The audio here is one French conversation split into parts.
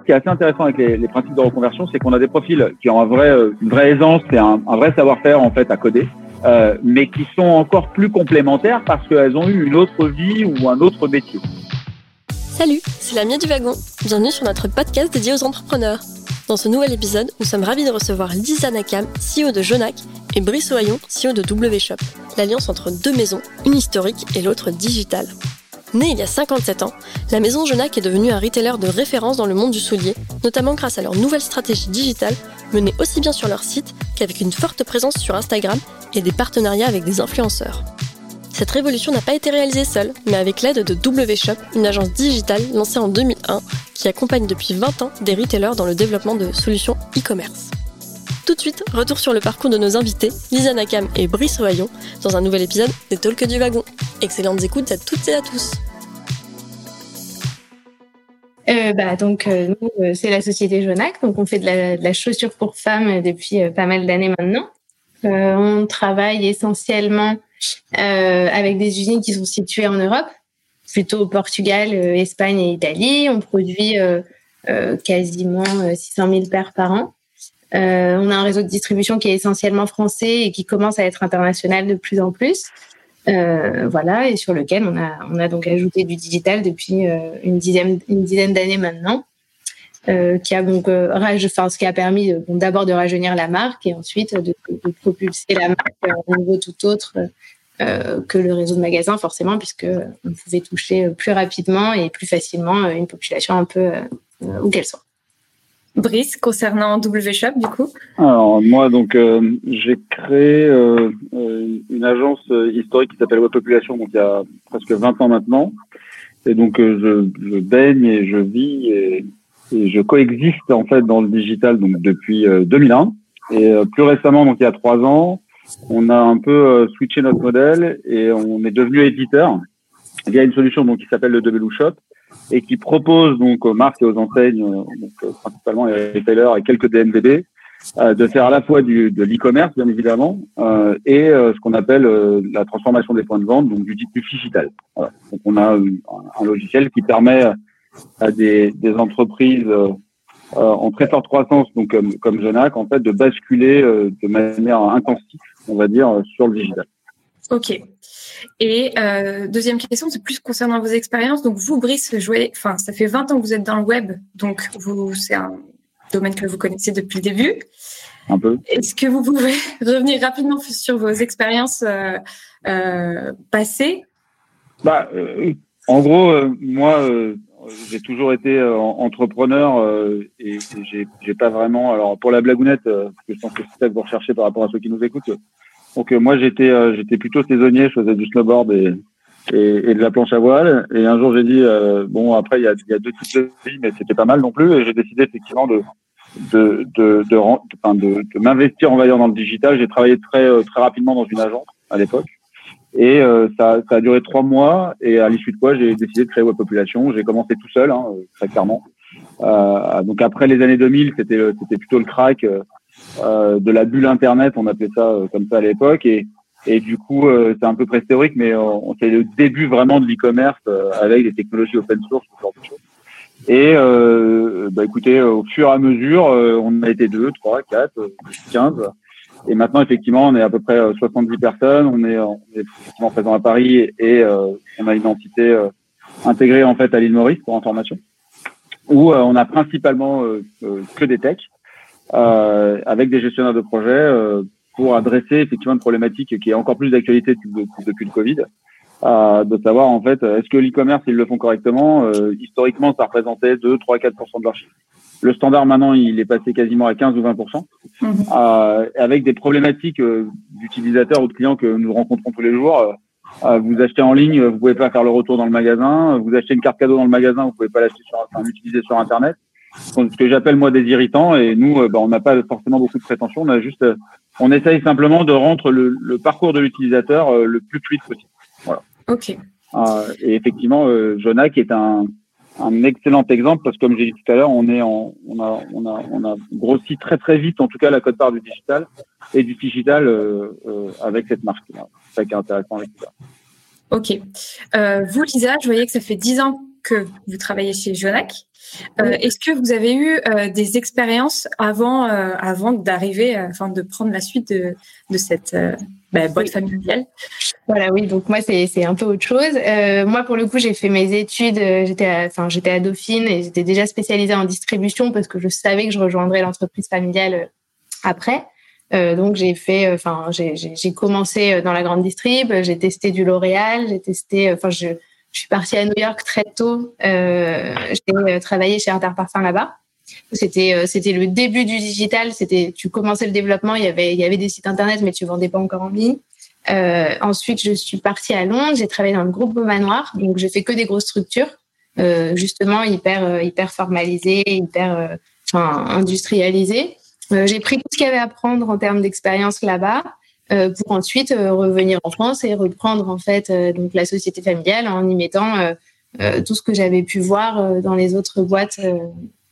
Ce qui est assez intéressant avec les, principes de reconversion, c'est qu'on a des profils qui ont euh, une vraie aisance et un, vrai savoir-faire en fait à coder, euh, mais qui sont encore plus complémentaires parce qu'elles ont eu une autre vie ou un autre métier. Salut, c'est la Mia du Wagon. Bienvenue sur notre podcast dédié aux entrepreneurs. Dans ce nouvel épisode, nous sommes ravis de recevoir Lisa Nakam, CEO de Jonac, et Brice Ohaillon, CEO de WShop. L'alliance entre deux maisons, une historique et l'autre digitale. Née il y a 57 ans, la maison Genac est devenue un retailer de référence dans le monde du soulier, notamment grâce à leur nouvelle stratégie digitale menée aussi bien sur leur site qu'avec une forte présence sur Instagram et des partenariats avec des influenceurs. Cette révolution n'a pas été réalisée seule, mais avec l'aide de WShop, une agence digitale lancée en 2001 qui accompagne depuis 20 ans des retailers dans le développement de solutions e-commerce. Tout de suite, retour sur le parcours de nos invités, Lisa Nakam et Brice Royon, dans un nouvel épisode des Talks du Wagon. Excellentes écoutes à toutes et à tous. Euh, bah, donc, euh, euh, c'est la société Jonac. Donc, on fait de la, chaussure pour femmes depuis pas mal d'années maintenant. On travaille essentiellement avec des usines qui sont situées en Europe, plutôt au Portugal, Espagne et Italie. On produit quasiment 600 000 paires par an. On a un réseau de distribution qui est essentiellement français et qui commence à être international de plus en plus. Euh, voilà, et sur lequel on a, on a donc ajouté du digital depuis euh, une dizaine, une d'années maintenant, euh, qui a donc rage, enfin, ce qui a permis d'abord de rajeunir la marque et ensuite de, de propulser la marque à un niveau tout autre que le réseau de magasins, forcément, puisque on pouvait toucher plus rapidement et plus facilement une population un peu où qu'elle soit. Brice, concernant WShop, du coup Alors, moi, donc, euh, j'ai créé euh, euh, une agence historique qui s'appelle Web Population, donc il y a presque 20 ans maintenant. Et donc, je, je, baigne et je vis et, et, je coexiste, en fait, dans le digital donc depuis 2001. Et plus récemment, donc il y a trois ans, on a un peu switché notre modèle et on est devenu éditeur via une solution donc, qui s'appelle le W Shop et qui propose donc aux marques et aux enseignes, euh, donc, euh, principalement les retailers et quelques DNVB, euh, de faire à la fois du, de l'e-commerce, bien évidemment, euh, et euh, ce qu'on appelle la transformation des points de vente, donc du, du digital. Voilà. Donc on a un, logiciel qui permet à des, des entreprises en très forte croissance, donc comme, comme Genac, en fait, de basculer de manière intensive, on va dire, sur le digital. Ok. Et euh, deuxième question, c'est plus concernant vos expériences. Donc vous, Brice, jouez, enfin, ça fait 20 ans que vous êtes dans le web, donc vous, c'est un domaine que vous connaissez depuis le début. Un peu. Est-ce que vous pouvez revenir rapidement sur vos expériences euh, euh, passées? Bah, euh, En gros, euh, moi, euh, j'ai toujours été entrepreneur et, et j'ai pas vraiment. Alors pour la blagounette, parce que je pense que c'est ça que vous recherchez par rapport à ceux qui nous écoutent donc euh, moi j'étais euh, j'étais plutôt saisonnier, je faisais du snowboard et, et, et, de la planche à voile. Et un jour j'ai dit euh, bon après il y a, y a, deux types de vie, mais c'était pas mal non plus. Et j'ai décidé effectivement de de de de, de, de m'investir on va dans le digital. J'ai travaillé très très rapidement dans une agence à l'époque. Et euh, ça, ça a duré trois mois. Et à l'issue de quoi, j'ai décidé de créer Web Population. J'ai commencé tout seul, hein, très clairement. Euh, donc après les années 2000, c'était c'était plutôt le crack. Euh, de la bulle Internet, on appelait ça euh, comme ça à l'époque. Et, et du coup, euh, c'est un peu préhistorique, mais c'est le début vraiment de l'e-commerce avec des technologies open source, ce genre de choses. Et euh, bah écoutez, au fur et à mesure, on a été 2, 3, 4, 15. Et maintenant, effectivement, on est à peu près 70 personnes. On est, on est effectivement présent à Paris et on a une entité intégrée en fait à l'île Maurice pour information, où on a principalement que des techs euh, avec des gestionnaires de projets euh, pour adresser effectivement une problématique qui est encore plus d'actualité depuis le Covid, euh, de savoir en fait est-ce que l'e-commerce ils le font correctement? Euh, historiquement, ça représentait 2, 3, 4% de leur chiffre. Le standard maintenant, il est passé quasiment à 15 ou 20% mmh. euh, avec des problématiques euh, d'utilisateurs ou de clients que nous rencontrons tous les jours. vous achetez en ligne, vous pouvez pas faire le retour dans le magasin. Vous achetez une carte cadeau dans le magasin, vous pouvez pas l'acheter sur, enfin, l'utiliser sur Internet ce que j'appelle moi des irritants. Et nous, euh, bah, on n'a pas forcément beaucoup de prétentions. On a juste, euh, on essaye simplement de rendre le, le parcours de l'utilisateur euh, le plus fluide possible. Voilà. Ok. et effectivement, euh, est un, un excellent exemple parce que comme j'ai dit tout à l'heure, on est en, on a, on a, on a grossi très très vite, en tout cas la cote part du digital et du digital euh, avec cette marque. C'est ça qui est intéressant avec ça. Ok. Euh, vous, Lisa, je voyais que ça fait 10 ans que vous travaillez chez Jonac. Est-ce que vous avez eu des expériences avant, avant d'arriver, enfin de prendre la suite de, de cette bah, boîte familiale? Voilà, oui. Donc moi, c'est un peu autre chose. moi, pour le coup, j'ai fait mes études. J'étais, enfin, j'étais à Dauphine et j'étais déjà spécialisée en distribution parce que je savais que je rejoindrais l'entreprise familiale après. Euh, donc j'ai fait, enfin j'ai commencé dans la grande distrib, j'ai testé du L'Oréal, j'ai testé, enfin je, je, suis partie à New York très tôt, euh, j'ai travaillé chez Interparfum là-bas. C'était c'était le début du digital, c'était tu commençais le développement, il y avait il y avait des sites internet mais tu vendais pas encore en ligne. Euh, ensuite je suis partie à Londres, j'ai travaillé dans le groupe Beaumanoir, donc j'ai fait que des grosses structures, euh, justement hyper hyper formalisées, hyper enfin industrialisées. Euh, j'ai pris tout ce qu'il y avait à prendre en termes d'expérience là-bas. euh, pour ensuite euh, revenir en France et reprendre en fait donc la société familiale en y mettant tout ce que j'avais pu voir dans les autres boîtes,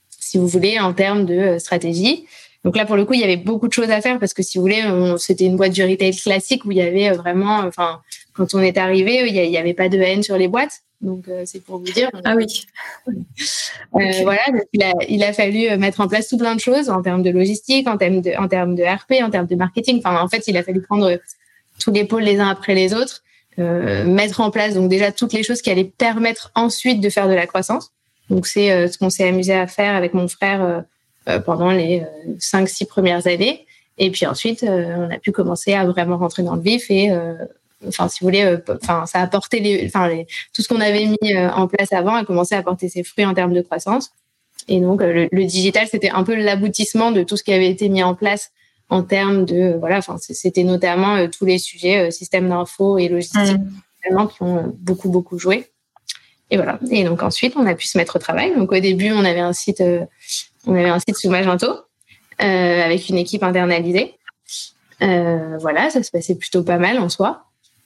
si vous voulez, en termes de stratégie. Donc là, pour le coup, il y avait beaucoup de choses à faire parce que si vous voulez, c'était une boîte du retail classique où il y avait vraiment, enfin, quand on est arrivé, il n'y avait pas de haine sur les boîtes. Donc, euh, c'est pour vous dire. Ah oui. Euh, voilà, il, a, il, a, fallu euh, mettre en place tout plein de choses en termes de logistique, en termes de, en termes de RP, en termes de marketing. Enfin, en fait, il a fallu prendre tous les pôles les uns après les autres, mettre en place donc déjà toutes les choses qui allaient permettre ensuite de faire de la croissance. Donc, c'est ce qu'on s'est amusé à faire avec mon frère pendant les cinq, six premières années. Et puis ensuite, on a pu commencer à vraiment rentrer dans le vif et enfin si vous voulez euh, enfin ça a apporté les enfin tout ce qu'on avait mis euh, en place avant a commencé à porter ses fruits en termes de croissance. Et donc euh, le, digital c'était un peu l'aboutissement de tout ce qui avait été mis en place en termes de voilà enfin c'était notamment tous les sujets système d'info et logistique mmh. qui ont beaucoup beaucoup joué. Et voilà. Et donc ensuite on a pu se mettre au travail. Donc au début on avait un site on avait un site sous Magento avec une équipe internalisée. Voilà ça se passait plutôt pas mal en soi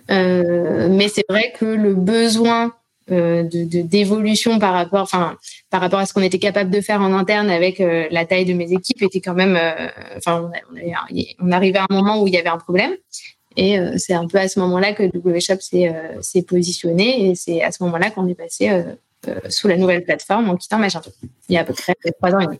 mais c'est vrai que le besoin euh, de d'évolution par rapport, enfin par rapport à ce qu'on était capable de faire en interne avec euh, la taille de mes équipes était quand même, enfin on, on, arrivait à un moment où il y avait un problème. Et c'est un peu à ce moment-là que WShop s'est positionné et c'est à ce moment-là qu'on est passé sous la nouvelle plateforme en quittant Magento. Il y a à peu près trois ans et demi.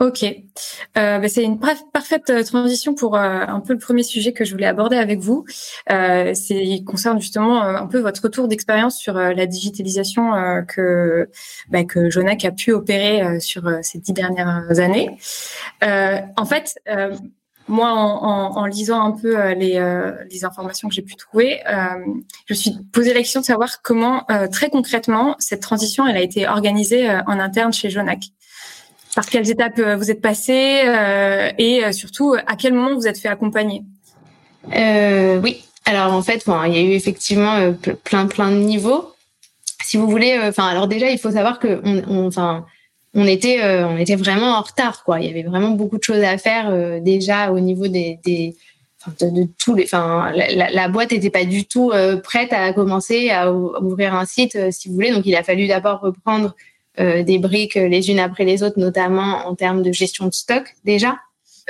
Ok, euh, bah, c'est une parfaite euh, transition pour euh, un peu le premier sujet que je voulais aborder avec vous. Euh, c'est il concerne justement euh, un peu votre retour d'expérience sur la digitalisation que bah, que Jonac a pu opérer sur ces dix dernières années. en fait. moi, en, en, en, lisant un peu les, les informations que j'ai pu trouver, je me suis posé la question de savoir comment, très concrètement, cette transition elle a été organisée en interne chez Jonac par quelles étapes euh, vous êtes passé euh, et euh, surtout à quel moment vous êtes fait accompagner? Oui, alors en fait, bon, il y a eu effectivement plein plein de niveaux. Si vous voulez, enfin alors déjà il faut savoir que on, enfin on était on était vraiment en retard quoi. Il y avait vraiment beaucoup de choses à faire déjà au niveau des, des de, tous les, enfin, la, la, boîte n'était pas du tout prête à commencer à ouvrir un site, si vous voulez. Donc, il a fallu d'abord reprendre euh, des briques les unes après les autres, notamment en termes de gestion de stock déjà,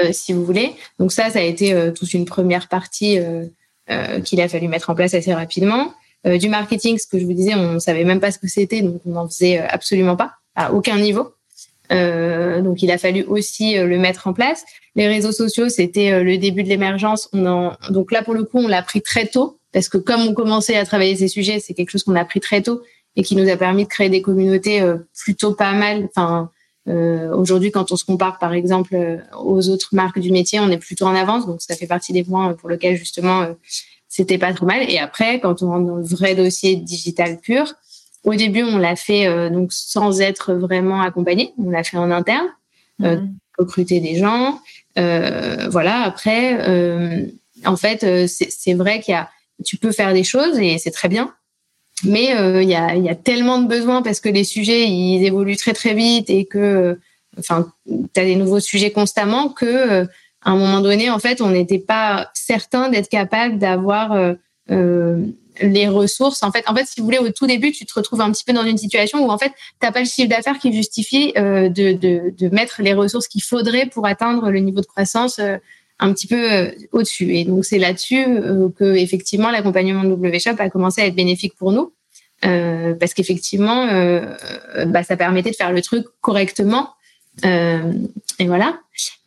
euh, si vous voulez. Donc ça, ça a été euh, toute une première partie qu'il a fallu mettre en place assez rapidement. du marketing, ce que je vous disais, on savait même pas ce que c'était, donc on n'en faisait absolument pas, à aucun niveau. Euh, donc il a fallu aussi le mettre en place. Les réseaux sociaux, c'était le début de l'émergence. En... Donc là, pour le coup, on l'a pris très tôt parce que comme on commençait à travailler ces sujets, c'est quelque chose qu'on a pris très tôt et qui nous a permis de créer des communautés euh, plutôt pas mal. Enfin, euh, aujourd'hui, quand on se compare par exemple euh, aux autres marques du métier, on est plutôt en avance. Donc ça fait partie des points pour lesquels justement c'était pas trop mal. Et après, quand on rentre dans le vrai dossier digital pur, au début, on l'a fait donc sans être vraiment accompagné. On l'a fait en interne, mhm. recruter des gens. voilà. Après, en fait, c'est vrai qu'il y a, tu peux faire des choses et c'est très bien. Mais euh, il y, a, tellement de besoins parce que les sujets ils évoluent très très vite et que euh, enfin tu as des nouveaux sujets constamment que euh, un moment donné en fait on n'était pas certain d'être capable d'avoir les ressources. En fait en fait si vous voulez au tout début tu te retrouves un petit peu dans une situation où en fait t'as pas le chiffre d'affaires qui justifie de, de, mettre les ressources qu'il faudrait pour atteindre le niveau de croissance un petit peu au-dessus. Et donc, c'est là-dessus que, effectivement, l'accompagnement de WShop a commencé à être bénéfique pour nous. euh, parce qu'effectivement, euh, bah, ça permettait de faire le truc correctement. et voilà.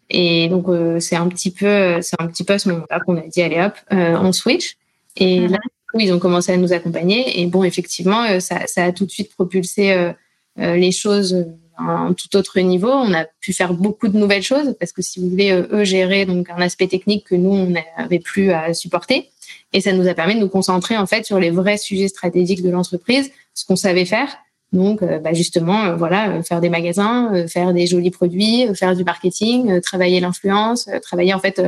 Et donc c'est un petit peu, c'est un petit peu à ce moment-là qu'on a dit allez hop, on switch. Et mhm. là, ils ont commencé à nous accompagner. Et bon, effectivement, ça, ça a tout de suite propulsé les choses un tout autre niveau. On a pu faire beaucoup de nouvelles choses parce que si vous voulez, eux gérer donc un aspect technique que nous on n'avait plus à supporter. Et ça nous a permis de nous concentrer en fait sur les vrais sujets stratégiques de l'entreprise, ce qu'on savait faire. Donc, euh, bah justement, euh, voilà, euh, faire des magasins, faire des jolis produits, faire du marketing, travailler l'influence, travailler en fait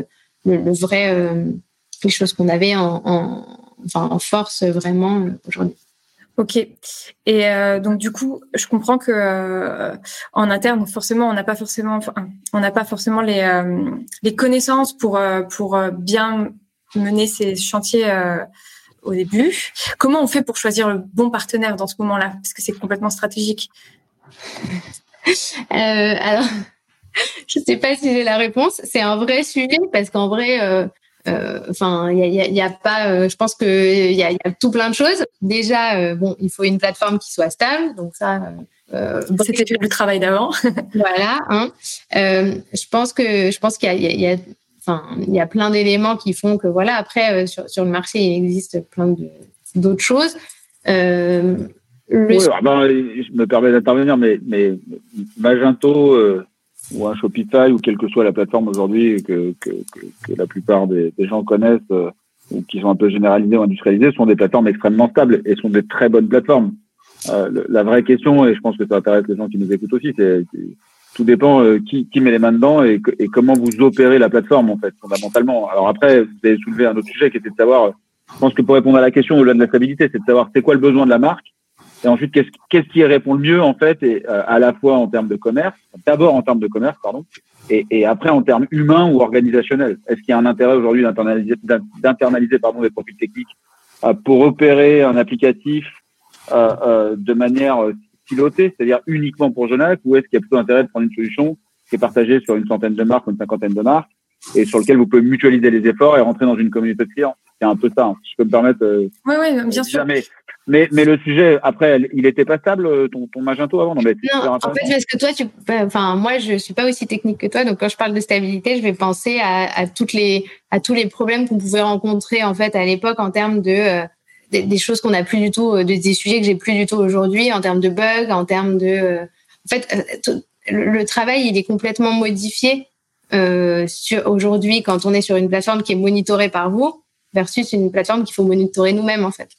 le, vrai, les choses qu'on avait en, en, enfin, en force vraiment aujourd'hui. Ok. Et donc du coup, je comprends que en interne, forcément, on n'a pas forcément, on n'a pas forcément les les connaissances pour pour bien mener ces chantiers euh, au début. Comment on fait pour choisir le bon partenaire dans ce moment-là? Parce que c'est complètement stratégique. euh, alors, je ne sais pas si j'ai la réponse. C'est un vrai sujet parce qu'en vrai, euh, euh, enfin, il y a, y a, pas. je pense que il y a, y a, tout plein de choses. Déjà, bon, il faut une plateforme qui soit stable. Donc ça. C'était le travail d'avant. voilà. Hein. je pense que je pense qu'il y, y a, il y a plein d'éléments qui font que voilà. Après, euh, sur, le marché, il existe plein d'autres choses. Euh, ah ben, je me permets d'intervenir, mais, mais Magento euh, ou un Shopify ou quelle que soit la plateforme aujourd'hui que, que, que, la plupart des, gens connaissent ou qui sont un peu généralisées ou industrialisées sont des plateformes extrêmement stables et sont des très bonnes plateformes. la vraie question, et je pense que ça intéresse les gens qui nous écoutent aussi, c'est tout dépend euh, qui, qui, met les mains dedans et, et, comment vous opérez la plateforme en fait fondamentalement. Alors après, vous avez soulevé un autre sujet qui était de savoir, je pense que pour répondre à la question au-delà de la stabilité, c'est de savoir c'est quoi le besoin de la marque et ensuite qu'est-ce qu'est-ce qui répond le mieux en fait et euh, à la fois en termes de commerce, d'abord en termes de commerce pardon, et, et après en termes humains ou organisationnels? Est-ce qu'il y a un intérêt aujourd'hui d'internaliser d'internaliser pardon des profils techniques euh, pour opérer un applicatif de manière c'est-à-dire uniquement pour Jonac, ou est-ce qu'il y a plutôt intérêt de prendre une solution qui est partagée sur une centaine de marques ou une cinquantaine de marques et sur lequel vous pouvez mutualiser les efforts et rentrer dans une communauté de clients? C'est un peu ça, hein, si je peux me permettre. oui, euh, oui, bien sûr. Mais, mais, mais, le sujet, après, il était pas stable, euh, ton, ton Magento avant Non, mais non en fait, parce que toi, tu, enfin, moi, je suis pas aussi technique que toi, donc quand je parle de stabilité, je vais penser à, à toutes les, à tous les problèmes qu'on pouvait rencontrer en fait à l'époque en termes de euh, des, choses qu'on a plus du tout, euh, des, sujets que j'ai plus du tout aujourd'hui en termes de bugs, en termes de. Euh, en fait, euh, le, travail il est complètement modifié euh, aujourd'hui quand on est sur une plateforme qui est monitorée par vous versus une plateforme qu'il faut monitorer nous-mêmes en fait.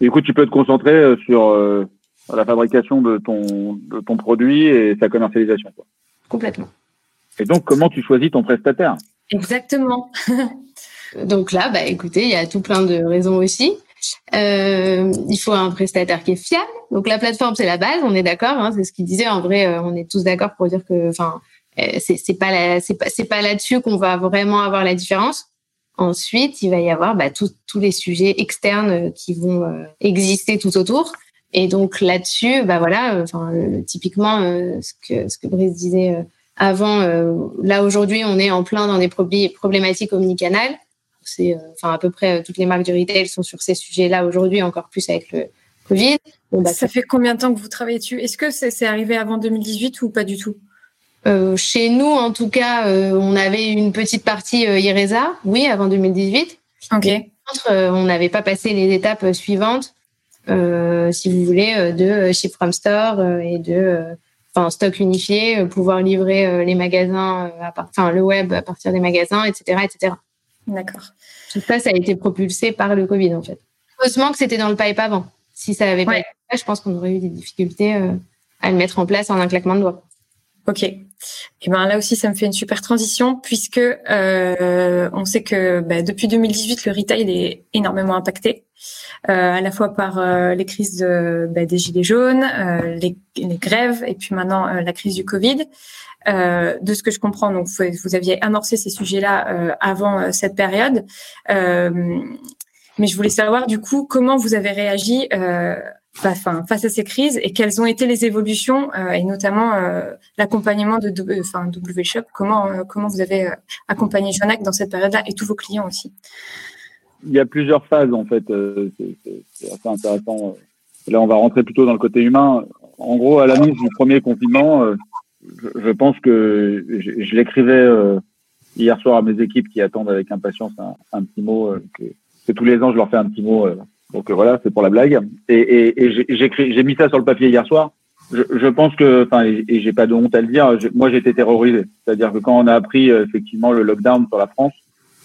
Du coup, tu peux te concentrer sur la fabrication de ton, de ton produit et sa commercialisation. Quoi. Complètement. Et donc, comment tu choisis ton prestataire? Exactement. donc là, bah, écoutez, il y a tout plein de raisons aussi. Euh, il faut un prestataire qui est fiable. Donc la plateforme c'est la base, on est d'accord. Hein, c'est ce qu'il disait. En vrai, euh, on est tous d'accord pour dire que, enfin, euh, c'est c'est pas c'est pas c'est pas là-dessus qu'on va vraiment avoir la différence. Ensuite, il va y avoir bah, tous les sujets externes qui vont exister tout autour. Et donc là-dessus, bah voilà, enfin typiquement ce que ce que Brice disait avant. là aujourd'hui, on est en plein dans des problématiques omnicanales c'est, euh, enfin, à peu près euh, toutes les marques du retail sont sur ces sujets-là aujourd'hui, encore plus avec le Covid. Bah, ça, fait combien de temps que vous travaillez dessus? Est-ce que c'est, arrivé avant 2018 ou pas du tout? Euh, chez nous, en tout cas, on avait une petite partie IRESA, oui, avant 2018. Ok. Contre, on n'avait pas passé les étapes suivantes, si vous voulez, de Ship from Store et de enfin stock unifié, pouvoir livrer les magasins, enfin le web à partir des magasins, etc., etc. D'accord. Tout ça, ça a été propulsé par le Covid, en fait. Heureusement que c'était dans le pipe avant. Si ça avait pas été je pense qu'on aurait eu des difficultés euh, à le mettre en place en un claquement de doigts. Ok. Et ben là aussi, ça me fait une super transition puisque euh, on sait que bah, depuis 2018, le retail est énormément impacté, euh, à la fois par euh, les crises de, bah, des gilets jaunes, euh, les, les, grèves et puis maintenant euh, la crise du Covid. De ce que je comprends, donc vous, vous aviez amorcé ces sujets-là avant cette période. mais je voulais savoir du coup comment vous avez réagi face à ces crises et quelles ont été les évolutions et notamment l'accompagnement de enfin, W Shop. Comment comment vous avez accompagné Jonac dans cette période-là et tous vos clients aussi? Il y a plusieurs phases en fait. c'est assez intéressant là, on va rentrer plutôt dans le côté humain. En gros, à l'annonce du premier confinement, je, pense que je, l'écrivais hier soir à mes équipes qui attendent avec impatience un, un petit mot que, que, tous les ans je leur fais un petit mot. Donc voilà, c'est pour la blague. Et, et, et j'ai mis ça sur le papier hier soir je, je, pense que, enfin, et, et j'ai pas de honte à le dire, moi été terrorisé. C'est-à-dire que quand on a appris euh, effectivement le lockdown sur la France,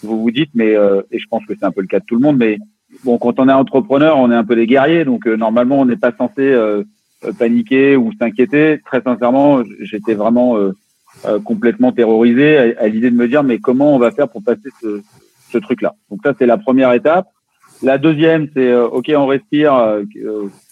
vous vous dites, mais euh, et je pense que c'est un peu le cas de tout le monde, mais bon, quand on est entrepreneur, on est un peu des guerriers, donc euh, normalement on n'est pas censé paniquer ou s'inquiéter. Très sincèrement, j'étais vraiment complètement terrorisé à, à l'idée de me dire, mais comment on va faire pour passer ce, ce truc-là? Donc ça, c'est la première étape. La deuxième, c'est euh, OK, on respire. Euh,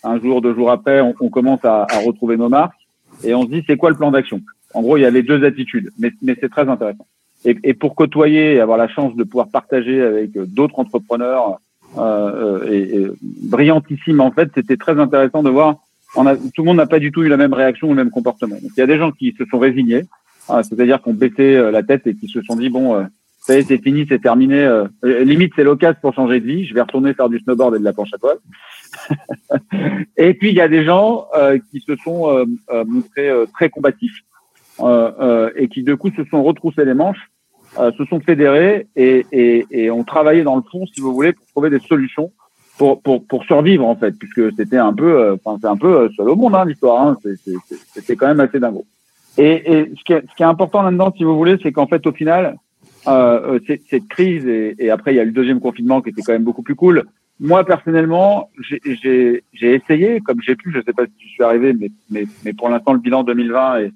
un jour, deux jours après, on, on commence à, à, retrouver nos marques et on se dit c'est quoi le plan d'action? En gros, il y avait deux attitudes, mais, mais c'est très intéressant. Et, et, pour côtoyer et avoir la chance de pouvoir partager avec euh, d'autres entrepreneurs euh, et, et brillantissimes, en fait, c'était très intéressant de voir. On a, tout le monde n'a pas du tout eu la même réaction ou le même comportement. Il y a des gens qui se sont résignés, hein, c'est-à-dire qu'on baissé la tête et qui se sont dit bon ça y est, c'est fini, c'est terminé. Euh, limite, c'est l'occasion pour changer de vie. Je vais retourner faire du snowboard et de la planche à voile. et puis, il y a des gens euh, qui se sont euh, euh montrés euh, très combatifs et qui, de coup, se sont retroussés les manches, se sont fédérés et, et, et, ont travaillé dans le fond, si vous voulez, pour trouver des solutions pour, pour, pour survivre, en fait, puisque c'était un peu, enfin, c'est un peu seul au monde, hein, l'histoire. Hein, c'était quand même assez dingo. Et, et ce, qui est, ce qui est important là-dedans, si vous voulez, c'est qu'en fait, au final, euh, euh cette crise et, et, après il y a le deuxième confinement qui était quand même beaucoup plus cool. Moi personnellement, j'ai essayé comme j'ai pu, je sais pas si je suis arrivé, mais, mais, mais pour l'instant le bilan 2020 est,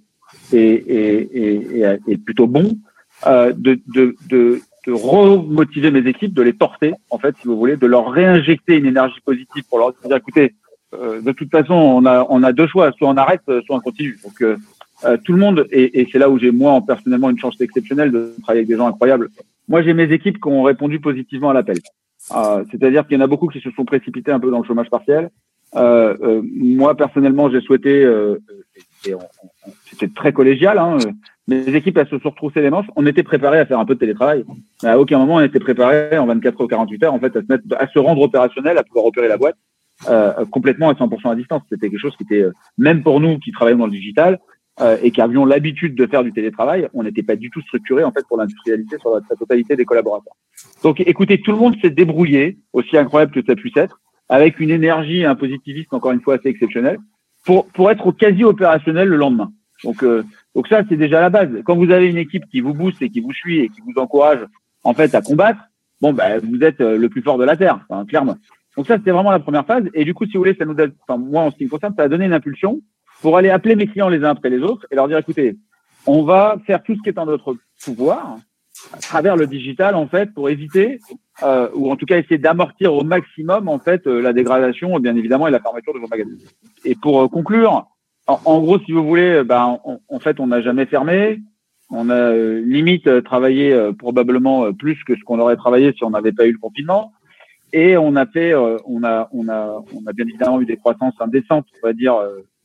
est, est, est plutôt bon, euh, de, de, de, de remotiver mes équipes, de les porter en fait, si vous voulez, de leur réinjecter une énergie positive pour leur dire écoutez, euh, de toute façon on a on a deux choix, soit on arrête, soit on continue. Donc euh, euh, tout le monde, et, et c'est là où j'ai moi personnellement une chance exceptionnelle de travailler avec des gens incroyables. Moi, j'ai mes équipes qui ont répondu positivement à l'appel. Euh, C'est-à-dire qu'il y en a beaucoup qui se sont précipités un peu dans le chômage partiel. Euh, euh moi, personnellement, j'ai souhaité, euh, c'était très collégial, hein, mes équipes, elles se sont retroussées les manches. On était préparés à faire un peu de télétravail. Mais à aucun moment, on était préparés en 24 ou 48 heures, en fait, à se, mettre, à se rendre opérationnel, à pouvoir opérer la boîte euh, complètement à 100% à distance. C'était quelque chose qui était, même pour nous qui travaillons dans le digital, euh, et qui avions l'habitude de faire du télétravail, on n'était pas du tout structuré en fait pour l'industrialiser sur la, totalité des collaborateurs. Donc, écoutez, tout le monde s'est débrouillé, aussi incroyable que ça puisse être, avec une énergie un positivisme encore une fois assez exceptionnel, pour pour être quasi opérationnel le lendemain. Donc, euh, donc ça c'est déjà la base. Quand vous avez une équipe qui vous booste et qui vous suit et qui vous encourage en fait à combattre, bon ben vous êtes euh, le plus fort de la terre, enfin, clairement. Donc ça c'était vraiment la première phase. Et du coup, si vous voulez, ça nous donne, enfin moi en ce qui me concerne, ça a donné une impulsion pour aller appeler mes clients les uns après les autres et leur dire, écoutez, on va faire tout ce qui est en notre pouvoir à travers le digital, en fait, pour éviter, euh, ou en tout cas essayer d'amortir au maximum, en fait, euh, la dégradation, bien évidemment, et la fermeture de vos magasins. Et pour euh, conclure, en, gros, si vous voulez, ben, en fait, on n'a jamais fermé. On a limite travaillé probablement plus que ce qu'on aurait travaillé si on n'avait pas eu le confinement. Et on a fait, on a, on a, on a bien évidemment eu des croissances indécentes, on va dire,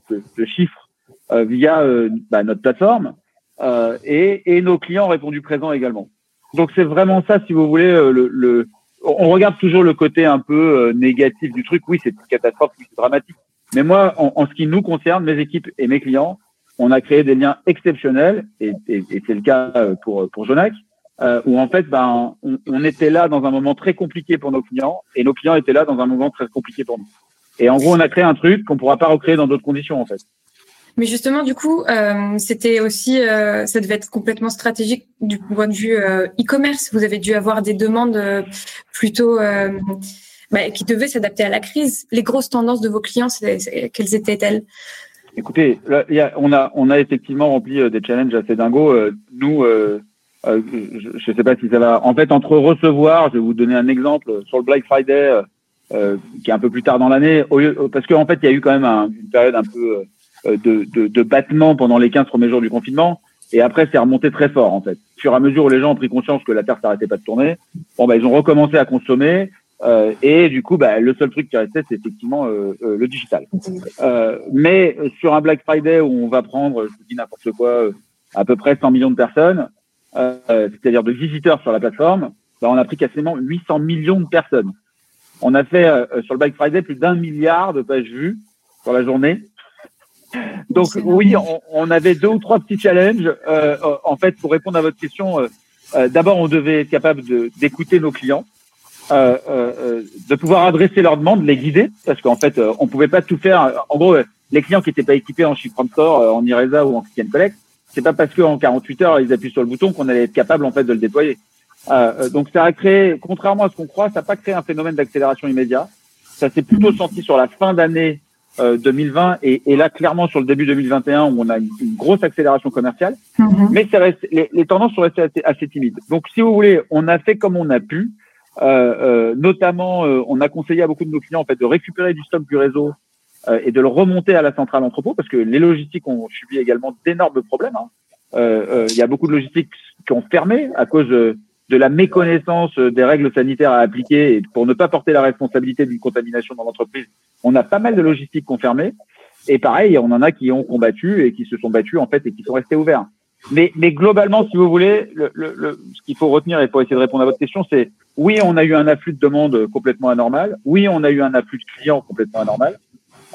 de, chiffres euh, via euh, bah, notre plateforme euh, et, et, nos clients ont répondu présent également. Donc c'est vraiment ça, si vous voulez, le, le, on regarde toujours le côté un peu négatif du truc. Oui, c'est une catastrophe, c'est dramatique. Mais moi, en, en, ce qui nous concerne, mes équipes et mes clients, on a créé des liens exceptionnels, et, et, et c'est le cas pour, pour Jonac, euh, où en fait, ben, on, on, était là dans un moment très compliqué pour nos clients, et nos clients étaient là dans un moment très compliqué pour nous. Et en gros, on a créé un truc qu'on pourra pas recréer dans d'autres conditions, en fait. Mais justement, du coup, euh, c'était aussi, euh, ça devait être complètement stratégique du point de vue euh, e-commerce. Vous avez dû avoir des demandes euh, plutôt euh, bah, qui devaient s'adapter à la crise. Les grosses tendances de vos clients, quelles étaient-elles? Écoutez, là, y a, on a on a effectivement rempli des challenges assez dingos. nous, je ne sais pas si ça va. En fait, entre recevoir, je vais vous donner un exemple sur le Black Friday euh, qui est un peu plus tard dans l'année, parce qu'en fait, il y a eu quand même un, une période un peu euh, de, de, de, battement pendant les 15 premiers jours du confinement, et après, c'est remonté très fort, en fait. Au fur et à mesure où les gens ont pris conscience que la Terre s'arrêtait pas de tourner, bon, bah, ils ont recommencé à consommer, euh, et du coup, bah, le seul truc qui restait, c'est effectivement euh, euh, le digital. Euh, mais sur un Black Friday où on va prendre, je vous dis n'importe quoi, à peu près 100 millions de personnes, c'est-à-dire de visiteurs sur la plateforme, bah, on a pris quasiment 800 millions de personnes. On a fait sur le Black Friday plus d'un milliard de pages vues sur la journée. Donc oui, on, avait deux ou trois petits challenges. en fait, pour répondre à votre question, d'abord, on devait être capable d'écouter nos clients. Euh, euh, de pouvoir adresser leurs demandes, les guider, parce qu'en fait, euh, on pouvait pas tout faire. En gros, les clients qui n'étaient pas équipés en Shift Store, en Iresa ou en Click and Collect, c'est pas parce qu'en 48 heures ils appuient sur le bouton qu'on allait être capable en fait de le déployer. Donc ça a créé, contrairement à ce qu'on croit, ça n'a pas créé un phénomène d'accélération immédiat. Ça s'est plutôt senti sur la fin d'année 2020 et, et, là clairement sur le début 2021 où on a une, grosse accélération commerciale. Mm-hmm. Mais ça reste, les, les, tendances sont restées assez, assez, timides. Donc si vous voulez, on a fait comme on a pu. Euh, euh, notamment, euh, on a conseillé à beaucoup de nos clients en fait de récupérer du stock du réseau et de le remonter à la centrale entrepôt parce que les logistiques ont subi également d'énormes problèmes. Hein. Il y a beaucoup de logistiques qui ont fermé à cause de la méconnaissance des règles sanitaires à appliquer pour ne pas porter la responsabilité d'une contamination dans l'entreprise, on a pas mal de logistiques fermé. Et pareil, on en a qui ont combattu et qui se sont battus en fait et qui sont restés ouverts. Mais, mais globalement, si vous voulez, le, le, ce qu'il faut retenir et pour essayer de répondre à votre question, c'est oui, on a eu un afflux de demandes complètement anormal. Oui, on a eu un afflux de clients complètement anormal.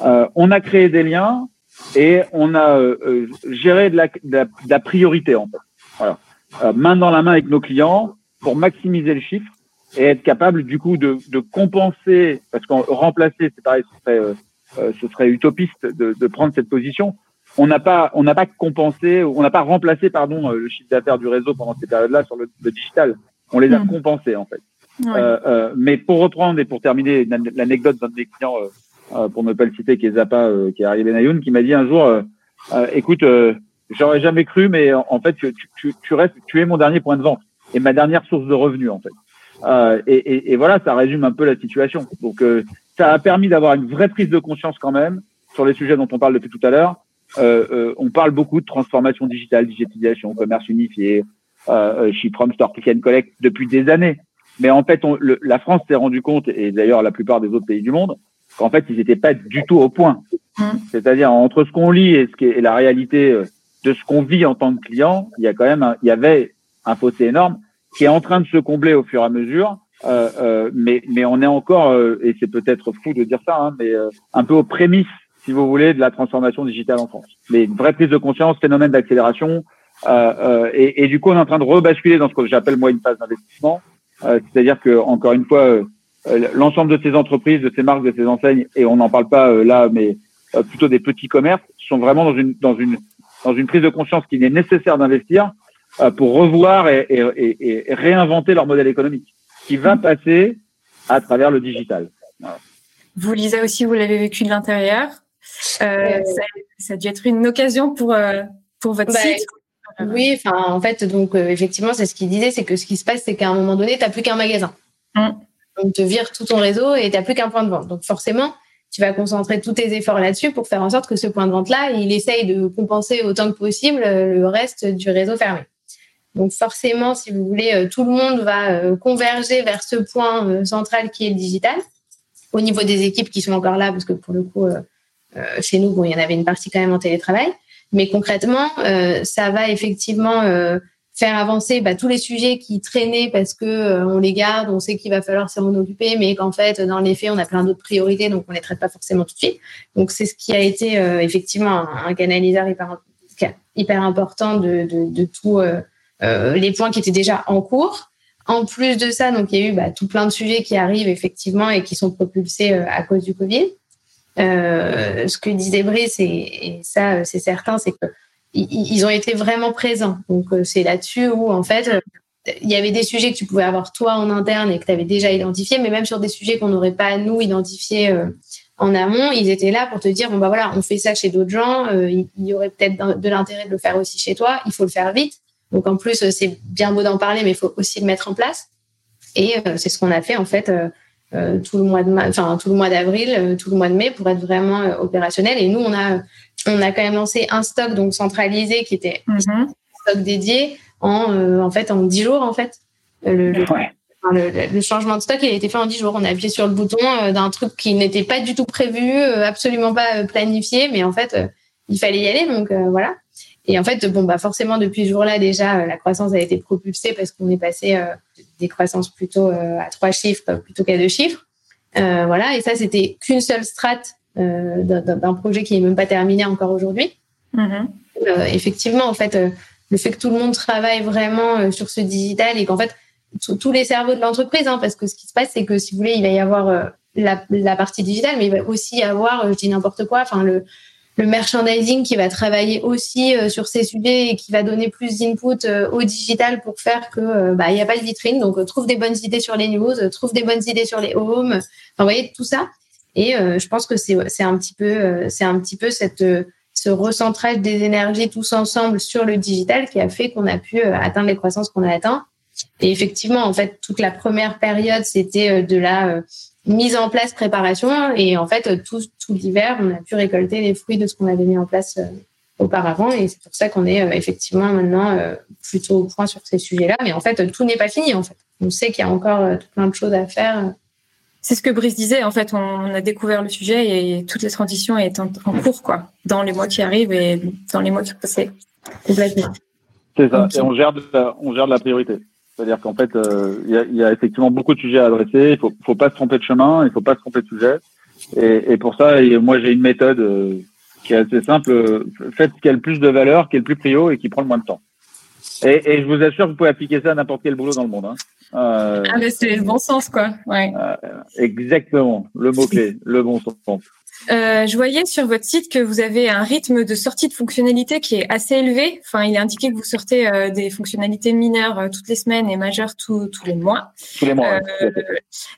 Euh, on a créé des liens et on a euh, euh géré de la, de, la, priorité en fait. Voilà. Euh, main dans la main avec nos clients pour maximiser le chiffre et être capable du coup de, de compenser parce qu'en remplacer, c'est pareil, ce serait, euh, ce serait utopiste de, de prendre cette position. On n'a pas on n'a pas compensé on n'a pas remplacé pardon le chiffre d'affaires du réseau pendant ces périodes-là sur le, le, digital. On les a hmm. compensés en fait. Euh, euh, mais pour reprendre et pour terminer l'anecdote d'un de mes clients, euh, euh, pour ne pas le citer, qui est Zappa, qui est arrivé Benayoun, qui m'a dit un jour, écoute, j'aurais jamais cru, mais en, fait, tu, tu, tu, restes, tu es mon dernier point de vente et ma dernière source de revenus en fait. Et, et, et, voilà, ça résume un peu la situation. Donc, ça a permis d'avoir une vraie prise de conscience quand même sur les sujets dont on parle depuis tout à l'heure. Euh, on parle beaucoup de transformation digitale, digitalisation, commerce unifié, euh, Ship From Store, Click and Collect depuis des années. Mais en fait, on, le, la France s'est rendu compte, et d'ailleurs la plupart des autres pays du monde, qu'en fait, ils n'étaient pas du tout au point. Mmh. C'est-à-dire entre ce qu'on lit et, ce qui est, et la réalité euh, de ce qu'on vit en tant que client, il y a quand même, un, il y avait un fossé énorme qui est en train de se combler au fur et à mesure. Euh, euh, mais, mais on est encore, euh, et c'est peut-être fou de dire ça, hein, mais euh, un peu aux prémices, si vous voulez, de la transformation digitale en France. Mais une vraie prise de conscience, phénomène d'accélération, et, et, du coup, on est en train de rebasculer dans ce que j'appelle moi une phase d'investissement euh, c'est-à-dire que encore une fois, euh, euh, l'ensemble de ces entreprises, de ces marques, de ces enseignes, et on n'en parle pas là, mais plutôt des petits commerces, sont vraiment dans une dans une dans une prise de conscience qu'il est nécessaire d'investir pour revoir et, et, et, réinventer leur modèle économique, qui va passer à travers le digital. Vous, Lisa aussi, vous l'avez vécu de l'intérieur. Euh, ça, ça, a dû être une occasion pour pour votre bah, site oui, enfin, en fait, donc euh, effectivement, c'est ce qu'il disait, c'est que ce qui se passe, c'est qu'à un moment donné, tu n'as plus qu'un magasin. Mm. Donc, tu vires tout ton réseau et tu n'as plus qu'un point de vente. Donc, forcément, tu vas concentrer tous tes efforts là-dessus pour faire en sorte que ce point de vente-là, il essaye de compenser autant que possible euh, le reste du réseau fermé. Donc, forcément, si vous voulez, euh, tout le monde va converger vers ce point central qui est le digital. Au niveau des équipes qui sont encore là, parce que pour le coup, chez nous, bon, il y en avait une partie quand même en télétravail. Mais concrètement, euh, ça va effectivement euh, faire avancer bah, tous les sujets qui traînaient parce que euh, on les garde, on sait qu'il va falloir s'en occuper, mais qu'en fait, dans les faits, on a plein d'autres priorités, donc on les traite pas forcément tout de suite. Donc c'est ce qui a été effectivement un, canaliseur hyper, important de, tous les points qui étaient déjà en cours. En plus de ça, donc il y a eu bah, tout plein de sujets qui arrivent effectivement et qui sont propulsés à cause du Covid. Euh, ce que disait Brice, et, ça, euh, c'est certain, c'est que ils ont été vraiment présents. Donc, euh, c'est là-dessus où, en fait, il y avait des sujets que tu pouvais avoir toi en interne et que tu avais déjà identifiés, mais même sur des sujets qu'on n'aurait pas, nous, identifiés en amont, ils étaient là pour te dire, bon, bah voilà, on fait ça chez d'autres gens, il y aurait peut-être de l'intérêt de le faire aussi chez toi, il faut le faire vite. Donc, en plus, c'est bien beau d'en parler, mais il faut aussi le mettre en place. Et c'est ce qu'on a fait, en fait, euh, tout le mois de enfin tout le mois d'avril, euh, tout le mois de mai pour être vraiment euh, opérationnel. Et nous, on a on a quand même lancé un stock donc centralisé qui était un mhm. stock dédié en en fait en 10 jours en fait. Le, le, changement de stock, il a été fait en 10 jours. On a appuyé sur le bouton d'un truc qui n'était pas du tout prévu, absolument pas planifié, mais en fait, il fallait y aller. Donc voilà. Et en fait, bon, bah forcément, depuis ce jour-là, déjà, la croissance a été propulsée parce qu'on est passé des croissances plutôt euh, à trois chiffres plutôt qu'à deux chiffres. voilà, et ça, c'était qu'une seule strate d'un projet qui n'est même pas terminé encore aujourd'hui. Mm-hmm. effectivement, en fait, le fait que tout le monde travaille vraiment sur ce digital et qu'en fait, tous les cerveaux de l'entreprise, hein, parce que ce qui se passe, c'est que si vous voulez, il va y avoir la, la, partie digitale, mais il va aussi y avoir, je dis n'importe quoi, enfin le, le merchandising qui va travailler aussi euh, sur ces sujets et qui va donner plus d'input euh, au digital pour faire que euh, bah il y a pas de vitrine. Donc trouve des bonnes idées sur les news trouve des bonnes idées sur les homes. Enfin vous voyez tout ça. Et je pense que c'est un petit peu c'est un petit peu cette ce recentrage des énergies tous ensemble sur le digital qui a fait qu'on a pu atteindre les croissances qu'on a atteint et effectivement en fait toute la première période c'était de la mise en place, préparation. Et en fait, tout, tout l'hiver, on a pu récolter les fruits de ce qu'on avait mis en place euh, auparavant. Et c'est pour ça qu'on est euh, effectivement maintenant euh, plutôt au point sur ces sujets-là. Mais en fait, tout n'est pas fini. En fait, on sait qu'il y a encore plein de choses à faire. C'est ce que Brice disait. En fait, on a découvert le sujet et toute la transition est en, cours, quoi, dans les mois qui arrivent et dans les mois qui passent. Complètement. C'est ça. Et on gère on gère de la priorité. C'est-à-dire qu'en fait, euh, il y, a, effectivement beaucoup de sujets à adresser. Il faut, faut pas se tromper de chemin, il faut pas se tromper de sujet. Et, pour ça, moi, j'ai une méthode euh, qui est assez simple. Faites ce qui a le plus de valeur, qui est le plus prio et qui prend le moins de temps. Et, je vous assure vous pouvez appliquer ça à n'importe quel boulot dans le monde. Hein. Euh, ah, mais c'est le bon sens, quoi. Ouais. exactement, le mot-clé, le bon sens. Euh, je voyais sur votre site que vous avez un rythme de sortie de fonctionnalités qui est assez élevé. Enfin, il est indiqué que vous sortez euh, des fonctionnalités mineures euh, toutes les semaines et majeures tous les mois. Tous les mois.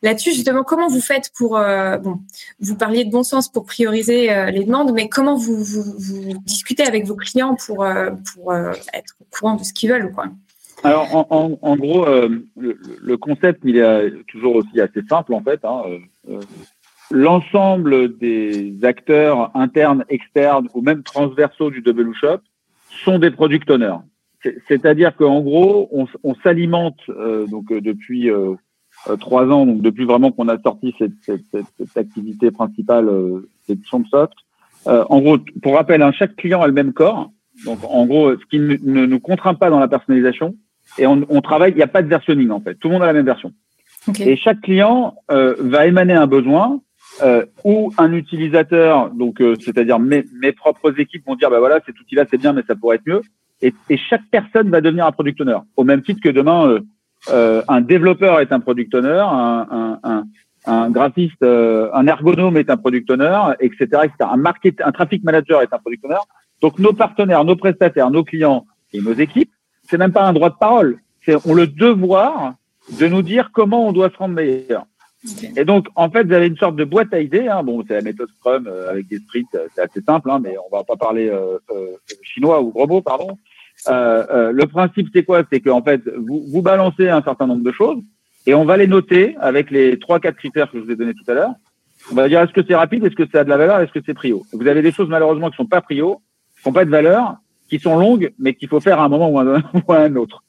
Là-dessus, justement, comment vous faites pour bon, vous parliez de bon sens pour prioriser les demandes, mais comment vous, vous, discutez avec vos clients pour pour être au courant de ce qu'ils veulent, quoi? Alors, en, en, gros, le, concept, il est toujours aussi assez simple, en fait. Hein, l'ensemble des acteurs internes, externes ou même transversaux du double shop sont des product owners. C'est-à-dire qu'en gros, on, on s'alimente euh, donc euh, depuis euh, trois ans, donc depuis vraiment qu'on a sorti cette, cette, cette, activité principale, cette soft. en gros, pour rappel, hein, chaque client a le même corps. Donc en gros, ce qui ne, nous contraint pas dans la personnalisation, et on, on travaille, il n'y a pas de versionning en fait. Tout le monde a la même version. Et chaque client va émaner un besoin euh, ou un utilisateur, donc euh, c'est-à-dire mes, mes, propres équipes vont dire bah voilà cet outil-là c'est bien mais ça pourrait être mieux, et, et, chaque personne va devenir un product owner, au même titre que demain euh, euh un développeur est un product owner, un, un, un, un graphiste, un ergonome est un product owner, etc., etc. Un market, un traffic manager est un product owner. Donc nos partenaires, nos prestataires, nos clients et nos équipes, c'est même pas un droit de parole, c'est on le devoir de nous dire comment on doit se rendre meilleur. Et donc, en fait, vous avez une sorte de boîte à idées. Hein. Bon, c'est la méthode Scrum euh, avec des sprints, euh, c'est assez simple, hein, mais on va pas parler euh, chinois ou gros pardon. le principe, c'est quoi? C'est qu'en fait, vous, vous balancez un certain nombre de choses et on va les noter avec les trois, quatre critères que je vous ai donnés tout à l'heure. On va dire est-ce que c'est rapide, est-ce que c'est a de la valeur, est-ce que c'est prio? Vous avez des choses malheureusement qui sont pas prio, qui n'ont pas de valeur, qui sont longues, mais qu'il faut faire à un moment ou à un, ou à un autre.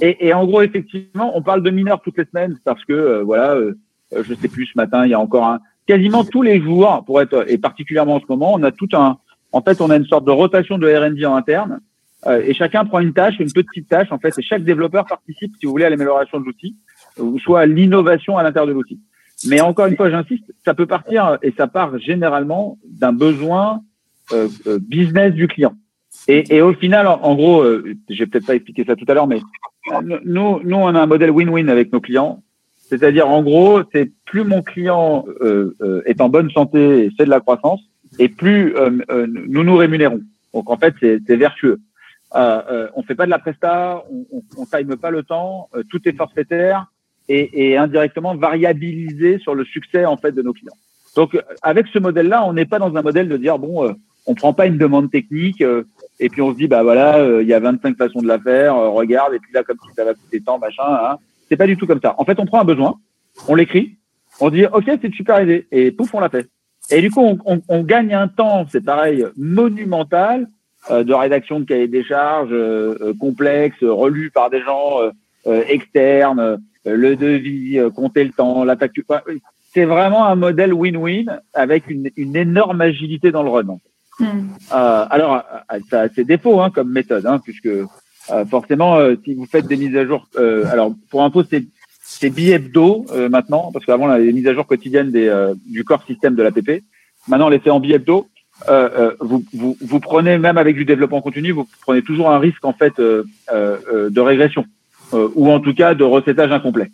Et, et, en gros, effectivement, on parle de mineurs toutes les semaines parce que voilà euh, je sais plus ce matin, il y a encore un quasiment tous les jours pour être et particulièrement en ce moment, on a tout un en fait, on a une sorte de rotation de R&D en interne euh, et chacun prend une tâche, une petite tâche en fait et chaque développeur participe si vous voulez à l'amélioration de l'outil ou soit à l'innovation à l'intérieur de l'outil. Mais encore une fois, j'insiste, ça peut partir et ça part généralement d'un besoin euh, euh business du client. Et, et, au final, en, gros, euh, j'ai peut-être pas expliqué ça tout à l'heure, mais nous, nous, on a un modèle win-win avec nos clients. C'est-à-dire, en gros, c'est plus mon client euh, euh, est en bonne santé et fait de la croissance, et plus euh, euh nous nous rémunérons. Donc, en fait, c'est vertueux. Euh, on fait pas de la presta, on, on, on time pas le temps, tout est forfaitaire et, et, indirectement variabilisé sur le succès en fait de nos clients. Donc, avec ce modèle-là, on n'est pas dans un modèle de dire bon, on prend pas une demande technique et puis on se dit bah voilà, il y a 25 façons de la faire, regarde et puis là comme si ça va coûter tant machin. Hein, c'est pas du tout comme ça. En fait, on prend un besoin, on l'écrit, on dit OK, c'est une super idée, et pouf, on l'a fait. Et du coup, on, on, on gagne un temps, c'est pareil, monumental euh, de rédaction de cahiers des charges euh, euh complexes, relus par des gens euh, externes, le devis, compter le temps, la facture. C'est vraiment un modèle win-win avec une, une, énorme agilité dans le run. Hmm. alors, ça a ses défauts hein, comme méthode, hein, puisque euh, forcément, euh, si vous faites des mises à jour, euh, alors pour info, c'est c'est bi-hebdo maintenant, parce qu'avant, on les mises à jour quotidiennes des, du corps système de l'APP. Maintenant, on les fait en bi-hebdo. vous, vous, vous, prenez, même avec du développement continu, vous prenez toujours un risque en fait de régression, ou en tout cas de recettage incomplet.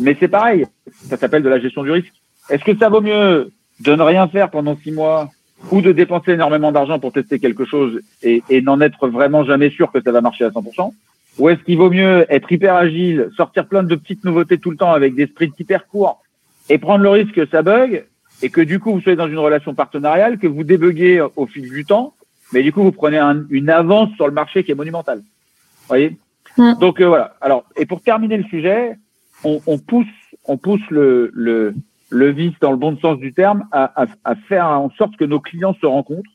Mais c'est pareil, ça s'appelle de la gestion du risque. Est-ce que ça vaut mieux de ne rien faire pendant six mois ou de dépenser énormément d'argent pour tester quelque chose et, et n'en être vraiment jamais sûr que ça va marcher à 100% Ou est-ce qu'il vaut mieux être hyper agile, sortir plein de petites nouveautés tout le temps avec des sprints hyper courts et prendre le risque que ça bug et que du coup vous soyez dans une relation partenariale, que vous débuguez au fil du temps, mais du coup vous prenez une avance sur le marché qui est monumentale. Vous voyez? Mmh. Donc euh, voilà. Alors et pour terminer le sujet, on, on pousse, on pousse le, le le vice dans le bon sens du terme, à, faire en sorte que nos clients se rencontrent,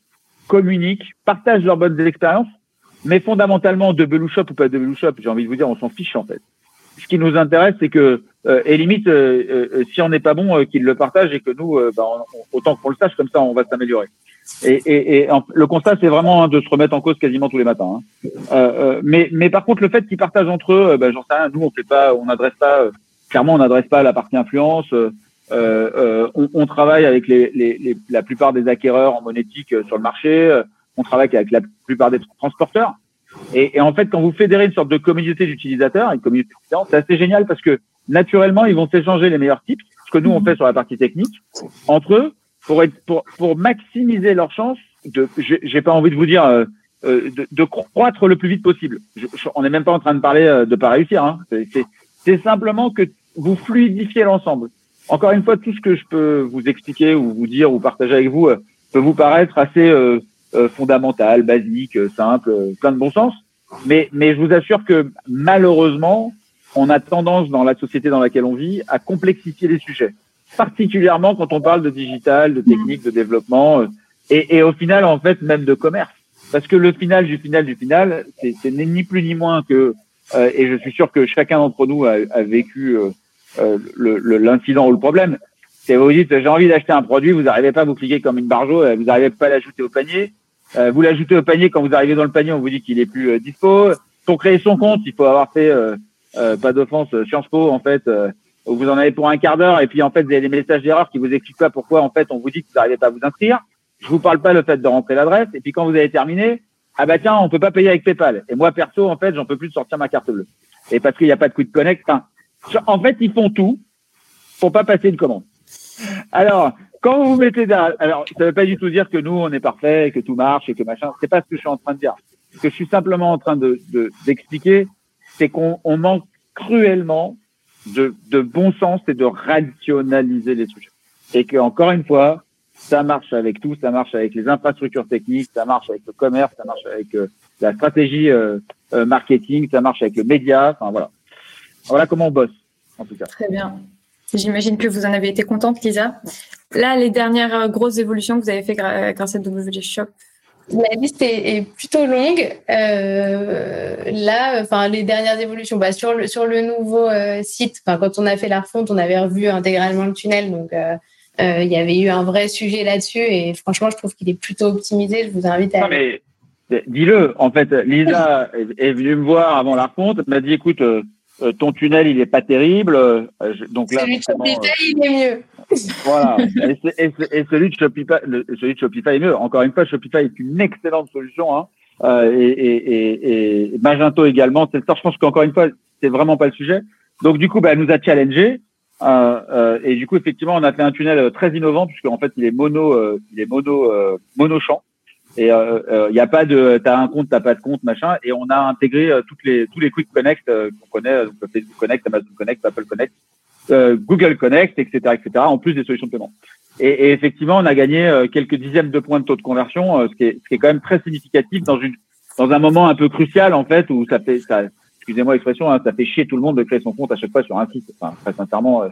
communiquent, partagent leurs bonnes expériences, mais fondamentalement de Belouchop ou pas de Belouchop, j'ai envie de vous dire, on s'en fiche en fait. Ce qui nous intéresse, c'est que, euh, et limite, euh, euh, si on n'est pas bon, qu'ils le partagent et que nous, bah, autant qu'on le sache, comme ça, on va s'améliorer. Et, le constat, c'est vraiment hein, de se remettre en cause quasiment tous les matins. Hein. mais, mais par contre, le fait qu'ils partagent entre eux, bah, j'en sais rien. Nous, on fait pas, on n'adresse pas, clairement, on n'adresse pas la partie influence. Euh, euh, on, on, travaille avec les, les, les, la plupart des acquéreurs en monétique euh, sur le marché. On travaille avec la plupart des transporteurs. Et, et, en fait, quand vous fédérez une sorte de communauté d'utilisateurs, une communauté clients, c'est assez génial parce que naturellement, ils vont s'échanger les meilleurs tips, ce que nous on fait sur la partie technique, entre eux, pour être, pour, pour maximiser leurs chances de. J'ai pas envie de vous dire euh, de, de, croître le plus vite possible. Je, on n'est même pas en train de parler de pas réussir. Hein. C'est simplement que vous fluidifiez l'ensemble. Encore une fois, tout ce que je peux vous expliquer ou vous dire ou partager avec vous euh, peut vous paraître assez euh, euh, fondamental, basique, simple, plein de bon sens. Mais, mais je vous assure que malheureusement, on a tendance dans la société dans laquelle on vit à complexifier les sujets, particulièrement quand on parle de digital, de technique, de développement, et, et au final, en fait, même de commerce. Parce que le final du final du final, c'est ni plus ni moins que, et je suis sûr que chacun d'entre nous a, a vécu euh, l'incident ou le problème. C'est vous dites j'ai envie d'acheter un produit, vous n'arrivez pas à vous cliquer comme une barjo, euh, vous n'arrivez pas à l'ajouter au panier. Euh, vous l'ajoutez au panier quand vous arrivez dans le panier, on vous dit qu'il est plus dispo. Pour créer son compte, il faut avoir fait pas d'offense Sciences Po en fait. vous en avez pour un quart d'heure et puis en fait vous avez des messages d'erreur qui vous expliquent pas pourquoi en fait on vous dit que vous n'arrivez pas à vous inscrire. Je vous parle pas le fait de rentrer l'adresse et puis quand vous avez terminé, ah bah tiens on peut pas payer avec PayPal. Et moi perso en fait j'en peux plus de sortir ma carte bleue. Et parce qu'il n'y a pas de quick connect. Enfin, en fait, ils font tout pour pas passer une commande. Alors, quand vous mettez derrière, alors ça veut pas du tout dire que nous on est parfait, que tout marche et que machin. C'est pas ce que je suis en train de dire. Ce que je suis simplement en train de d'expliquer, c'est qu'on on manque cruellement de, de bon sens et de rationaliser les sujets. Et que encore une fois, ça marche avec tout, ça marche avec les infrastructures techniques, ça marche avec le commerce, ça marche avec euh, la stratégie euh, euh, marketing, ça marche avec le média. Enfin voilà. Voilà comment on bosse, en tout cas. Très bien. J'imagine que vous en avez été contente, Lisa. Là, les dernières euh, grosses évolutions que vous avez fait grâce à WG Shop La liste est, plutôt longue. Euh, là, enfin, les dernières évolutions, bah, sur, le, sur le nouveau euh, site, quand on a fait la refonte, on avait revu intégralement le tunnel. Donc, il y avait eu un vrai sujet là-dessus. Et franchement, je trouve qu'il est plutôt optimisé. Je vous invite à. Non, mais dis-le. En fait, Lisa est venue me voir avant la refonte. Elle m'a dit écoute, euh, ton tunnel il est pas terrible, euh, donc là celui de Shopify il est mieux. Voilà, et, celui de Shopify, celui de Shopify est mieux. Encore une fois, Shopify est une excellente solution, hein. Euh, et, et, et, Magento également. C'est je pense qu'encore une fois, c'est vraiment pas le sujet. Donc du coup, bah, elle nous a challengé. Euh, et du coup, effectivement, on a fait un tunnel très innovant puisque en fait, il est mono, il est mono, mono champ. Et il euh, euh, y a pas de, t'as un compte, t'as pas de compte, machin. Et on a intégré euh, toutes les tous les Quick Connect qu'on connaît, donc Facebook Connect, Amazon Connect, Apple Connect, Google Connect, etc., etc. En plus des solutions de paiement. Et, et effectivement, on a gagné quelques dixièmes de points de taux de conversion, ce qui est ce qui est quand même très significatif dans une dans un moment un peu crucial en fait où ça fait ça excusez-moi l'expression, hein, ça fait chier tout le monde de créer son compte à chaque fois sur un site. Enfin, très sincèrement,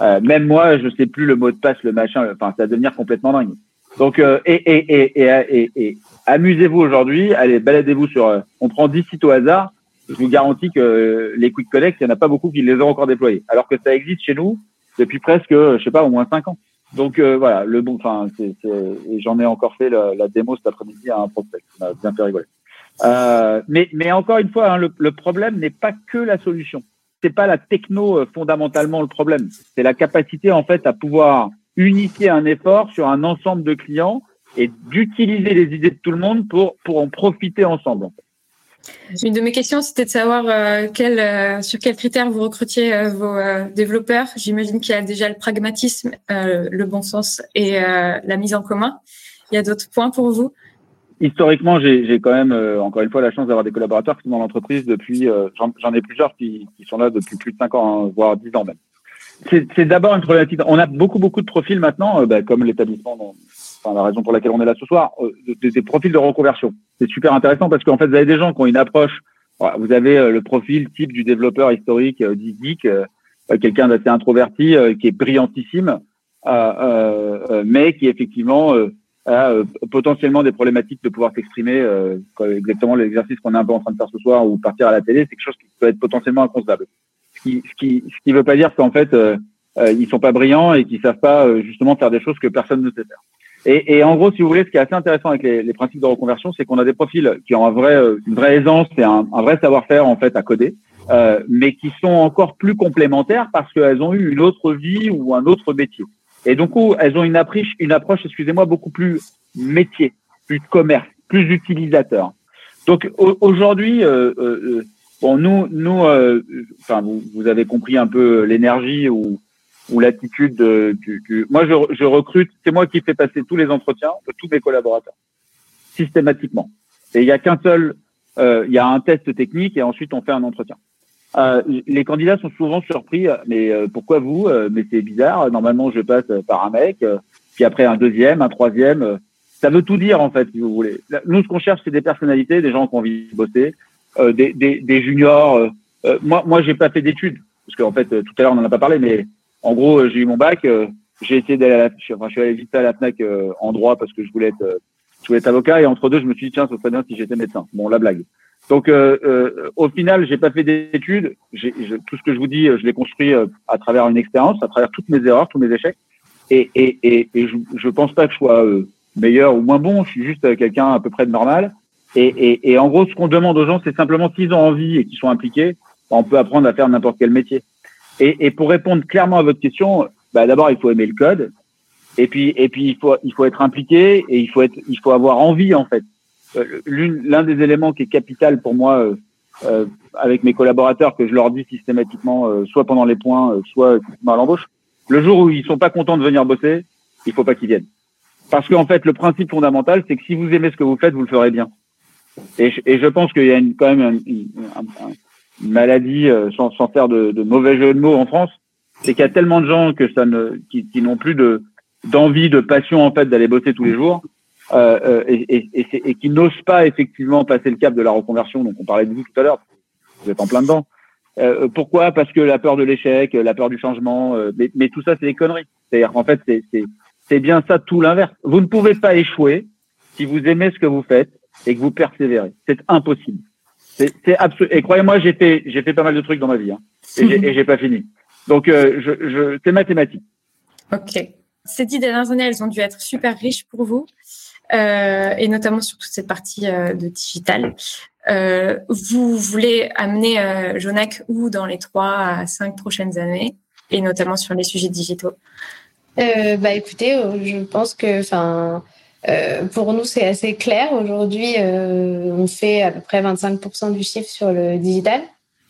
euh, même moi, je sais plus le mot de passe, le machin. Enfin, ça va devenir complètement dingue. Donc, euh, et, et, et, et, amusez-vous aujourd'hui, allez, baladez-vous sur. Euh, on prend 10 sites au hasard. Je vous garantis que les Quick Connect, il n'y en a pas beaucoup qui les ont encore déployés. Alors que ça existe chez nous depuis presque, je sais pas, au moins 5 ans. Donc euh, voilà, le bon, enfin, j'en ai encore fait la, démo cet après-midi à un prospect. Ça m'a bien fait rigoler. Euh, mais, mais encore une fois, hein, le, le, problème n'est pas que la solution. c'est pas la techno fondamentalement le problème. C'est la capacité en fait à pouvoir unifier un effort sur un ensemble de clients et d'utiliser les idées de tout le monde pour pour en profiter ensemble. Une de mes questions, c'était de savoir euh, quel, euh, sur quels critères vous recrutiez euh, vos développeurs. J'imagine qu'il y a déjà le pragmatisme, le bon sens et la mise en commun. Il y a d'autres points pour vous? Historiquement, j'ai quand même, encore une fois, la chance d'avoir des collaborateurs qui sont dans l'entreprise depuis, j'en ai plusieurs qui, qui, sont là depuis plus de 5 ans, hein, voire 10 ans même. C'est d'abord une problématique. On a beaucoup, beaucoup de profils maintenant, bah, comme l'établissement enfin, la raison pour laquelle on est là ce soir, euh, des, profils de reconversion. C'est super intéressant parce qu'en fait, vous avez des gens qui ont une approche. Vous avez euh, le profil type du développeur historique euh, dit geek, quelqu'un d'assez introverti, qui est brillantissime, mais qui effectivement a potentiellement des problématiques de pouvoir s'exprimer. exactement l'exercice qu'on est un peu en train de faire ce soir ou partir à la télé, c'est quelque chose qui peut être potentiellement inconcevable. Qui, ce qui, ce qui veut pas dire qu'en fait euh, ils sont pas brillants et qu'ils savent pas justement faire des choses que personne ne sait faire. Et, et, en gros, si vous voulez, ce qui est assez intéressant avec les, les principes de reconversion, c'est qu'on a des profils qui ont un vrai, euh, une vraie aisance et un, un vrai savoir-faire en fait à coder, euh, mais qui sont encore plus complémentaires parce qu'elles ont eu une autre vie ou un autre métier. Et donc, elles ont une approche, une approche, excusez-moi, beaucoup plus métier, plus de commerce, plus utilisateur. Donc aujourd'hui, euh, euh, bon, nous, nous, euh, vous, vous avez compris un peu l'énergie ou ou l'attitude Moi, je, je recrute, c'est moi qui fais passer tous les entretiens de tous mes collaborateurs, systématiquement. Et il y a qu'un seul, euh, il y a un test technique et ensuite on fait un entretien. Euh, les candidats sont souvent surpris, mais euh, pourquoi vous euh, Mais c'est bizarre. Normalement, je passe par un mec, euh, puis après un deuxième, un troisième. ça veut tout dire en fait, si vous voulez. Nous, ce qu'on cherche, c'est des personnalités, des gens qui ont envie de bosser, des, des, des, juniors. moi, moi, j'ai pas fait d'études parce qu'en fait, tout à l'heure, on en a pas parlé, mais en gros, euh, j'ai eu mon bac. Euh, j'ai essayé d'aller à la, enfin, je suis allé visiter à la Fnac euh, en droit parce que je voulais être, je voulais être avocat. Et entre deux, je me suis dit tiens, ce serait bien si j'étais médecin. Bon, la blague. Donc, euh, au final, j'ai pas fait d'études. tout ce que je vous dis, je l'ai construit à travers une expérience, à travers toutes mes erreurs, tous mes échecs. Et, et, et, et je, je pense pas que je sois meilleur ou moins bon. Je suis juste quelqu'un à peu près de normal. Et, et, et en gros, ce qu'on demande aux gens, c'est simplement s'ils ont envie et qu'ils sont impliqués, on peut apprendre à faire n'importe quel métier. Et, et, pour répondre clairement à votre question, bah, d'abord il faut aimer le code, et puis et puis il faut il faut être impliqué et il faut être il faut avoir envie en fait. Euh, l'un des éléments qui est capital pour moi euh, euh, avec mes collaborateurs que je leur dis systématiquement, euh, soit pendant les points, euh, soit à l'embauche, le jour où ils sont pas contents de venir bosser, il faut pas qu'ils viennent. Parce qu'en fait, le principe fondamental, c'est que si vous aimez ce que vous faites, vous le ferez bien. Et je, et je pense qu'il y a une, quand même un, un, maladie, euh, sans, sans faire de, de, mauvais jeu de mots en France, c'est qu'il y a tellement de gens que ça ne, qui, qui n'ont plus de d'envie, de passion en fait d'aller bosser tous les jours, euh, euh et, et, et, qui n'osent pas effectivement passer le cap de la reconversion. Donc on parlait de vous tout à l'heure, vous êtes en plein dedans. Euh, pourquoi? Parce que la peur de l'échec, la peur du changement, euh, mais, mais, tout ça c'est des conneries. C'est-à-dire qu'en fait c'est bien ça tout l'inverse. Vous ne pouvez pas échouer si vous aimez ce que vous faites et que vous persévérez. C'est impossible. C'est absolument. Et croyez-moi, j'ai fait, j'ai fait pas mal de trucs dans ma vie, hein. et j'ai pas fini. Donc, euh, je, je, c'est mathématique. Ok. Ces dix dernières années, elles ont dû être super riches pour vous, euh, et notamment sur toute cette partie euh, de digital. Euh, vous voulez amener euh, Jonac où dans les trois à cinq prochaines années, et notamment sur les sujets digitaux? Euh, Bah, écoutez, je pense que, enfin euh, pour nous, c'est assez clair. Aujourd'hui, euh, on fait à peu près 25% du chiffre sur le digital.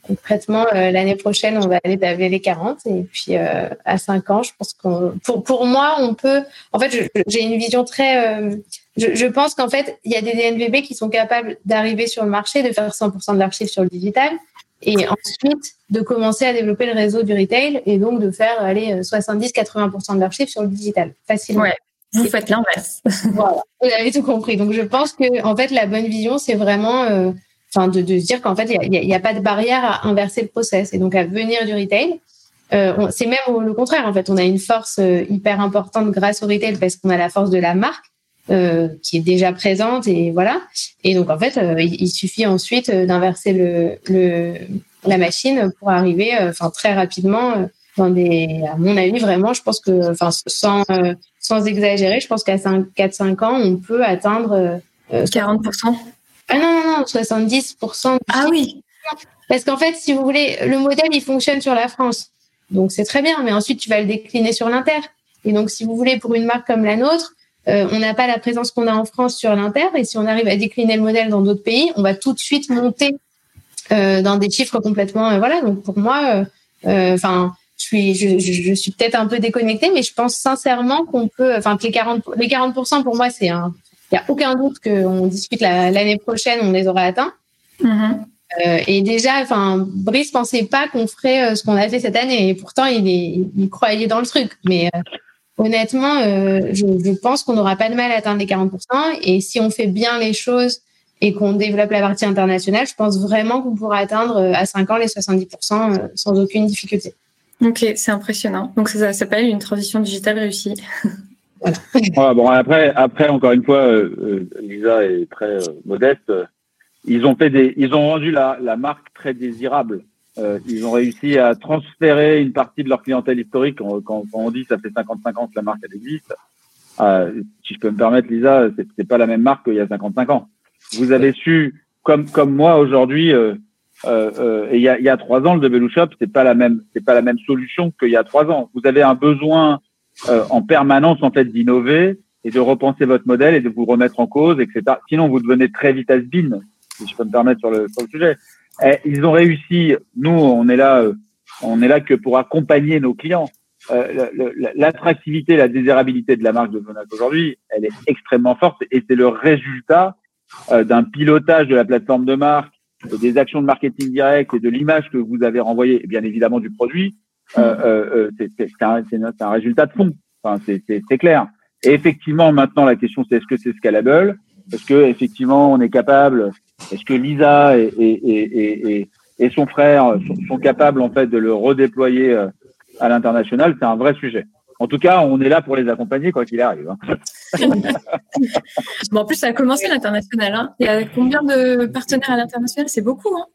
Concrètement, euh, l'année prochaine, on va aller tabler les 40. Et puis, euh, à 5 ans, je pense qu'on, pour, pour moi, on peut. En fait, j'ai une vision très. Euh, je, je, pense qu'en fait, il y a des DNVB qui sont capables d'arriver sur le marché, de faire 100% de leur chiffre sur le digital. Et ensuite, de commencer à développer le réseau du retail et donc de faire aller 70-80% de leur chiffre sur le digital facilement. Ouais. Vous faites l'inverse. voilà, vous avez tout compris. Donc je pense que en fait la bonne vision c'est vraiment, euh, enfin de, de se dire qu'en fait il n'y a, y a, pas de barrière à inverser le process et donc à venir du retail. Euh, c'est même le contraire en fait. On a une force euh, hyper importante grâce au retail parce qu'on a la force de la marque euh, qui est déjà présente et voilà. Et donc en fait euh, il, il, suffit ensuite d'inverser le, le, la machine pour arriver, enfin très rapidement dans des, à mon avis, vraiment, je pense que, enfin, sans, euh, sans exagérer, je pense qu'à 4-5 ans, on peut atteindre. Euh, 40%? Ah non, non, non, 70%. Ah oui. Parce qu'en fait, si vous voulez, le modèle, il fonctionne sur la France. Donc, c'est très bien. Mais ensuite, tu vas le décliner sur l'Inter. Et donc, si vous voulez, pour une marque comme la nôtre, euh, on n'a pas la présence qu'on a en France sur l'Inter. Et si on arrive à décliner le modèle dans d'autres pays, on va tout de suite monter euh, dans des chiffres complètement. Euh, voilà. Donc, pour moi, enfin, je suis, je, je suis peut-être un peu déconnectée, mais je pense sincèrement qu'on peut. Enfin, que les 40, les 40 pour moi, c'est un. Il n'y a aucun doute qu'on discute l'année prochaine, on les aura atteints. Mm-hmm. Euh, et déjà, enfin, Brice pensait pas qu'on ferait euh, ce qu'on a fait cette année, et pourtant il, est, il croyait dans le truc. Mais euh, honnêtement, je, je, pense qu'on n'aura pas de mal à atteindre les 40%. Et si on fait bien les choses et qu'on développe la partie internationale, je pense vraiment qu'on pourra atteindre à 5 ans les 70% sans aucune difficulté. Ok, c'est impressionnant. Donc ça, s'appelle une transition digitale réussie. Voilà. bon, après, après, encore une fois, Lisa est très modeste ils ont fait des, ils ont rendu la, la marque très désirable. Euh, ils ont réussi à transférer une partie de leur clientèle historique. Quand, quand on dit ça fait 55 ans que la marque elle existe, euh, si je peux me permettre, Lisa, c'est pas la même marque qu'il y a 55 ans. Vous avez su, comme comme moi aujourd'hui, euh, euh, et il y a, y a trois ans, le Double Shop, c'est pas la même, c'est pas la même solution qu'il y a trois ans. Vous avez un besoin euh, en permanence en fait d'innover et de repenser votre modèle et de vous remettre en cause, etc. Sinon, vous devenez très vite has-been si je peux me permettre sur le, sur le sujet. Et ils ont réussi. Nous, on est là, euh, on est là que pour accompagner nos clients. Euh, L'attractivité, la désirabilité de la marque de Zonac aujourd'hui, elle est extrêmement forte et c'est le résultat d'un pilotage de la plateforme de marque, des actions de marketing direct et de l'image que vous avez renvoyée, et bien évidemment du produit. Euh, euh, c'est un, un, résultat de fond. Enfin, c'est clair. Et effectivement, maintenant, la question, c'est est-ce que c'est scalable? Est-ce que effectivement, on est capable? Est-ce que Lisa et, et, et, et, son frère sont, capables en fait de le redéployer euh, à l'international? C'est un vrai sujet. En tout cas, on est là pour les accompagner quoi qu'il arrive. Hein. Bon, en plus, ça a commencé l'international. Hein. Il y a combien de partenaires à l'international? C'est beaucoup. Hein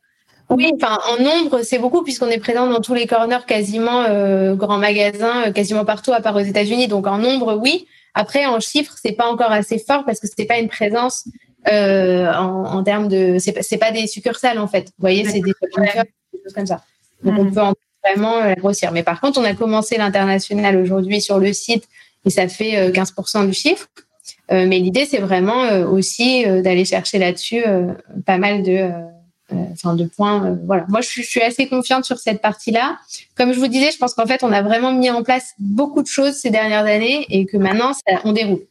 oui, enfin en nombre, c'est beaucoup puisqu'on est présent dans tous les corners quasiment euh, grands magasins, euh, quasiment partout à part aux États-Unis. Donc en nombre, oui. Après, en chiffres, c'est pas encore assez fort parce que c'est pas une présence euh, en, en, termes de. C'est pas, pas des succursales en fait. Vous voyez, c'est des, choses comme ça. Donc on mm. peut vraiment la grossir. Mais par contre, on a commencé l'international aujourd'hui sur le site et ça fait 15% euh, du chiffre. Euh, mais l'idée, c'est vraiment euh, aussi d'aller chercher là-dessus pas mal de, enfin de points. voilà. Moi, je suis, assez confiante sur cette partie-là. Comme je vous disais, je pense qu'en fait, on a vraiment mis en place beaucoup de choses ces dernières années et que maintenant, ça, on déroule.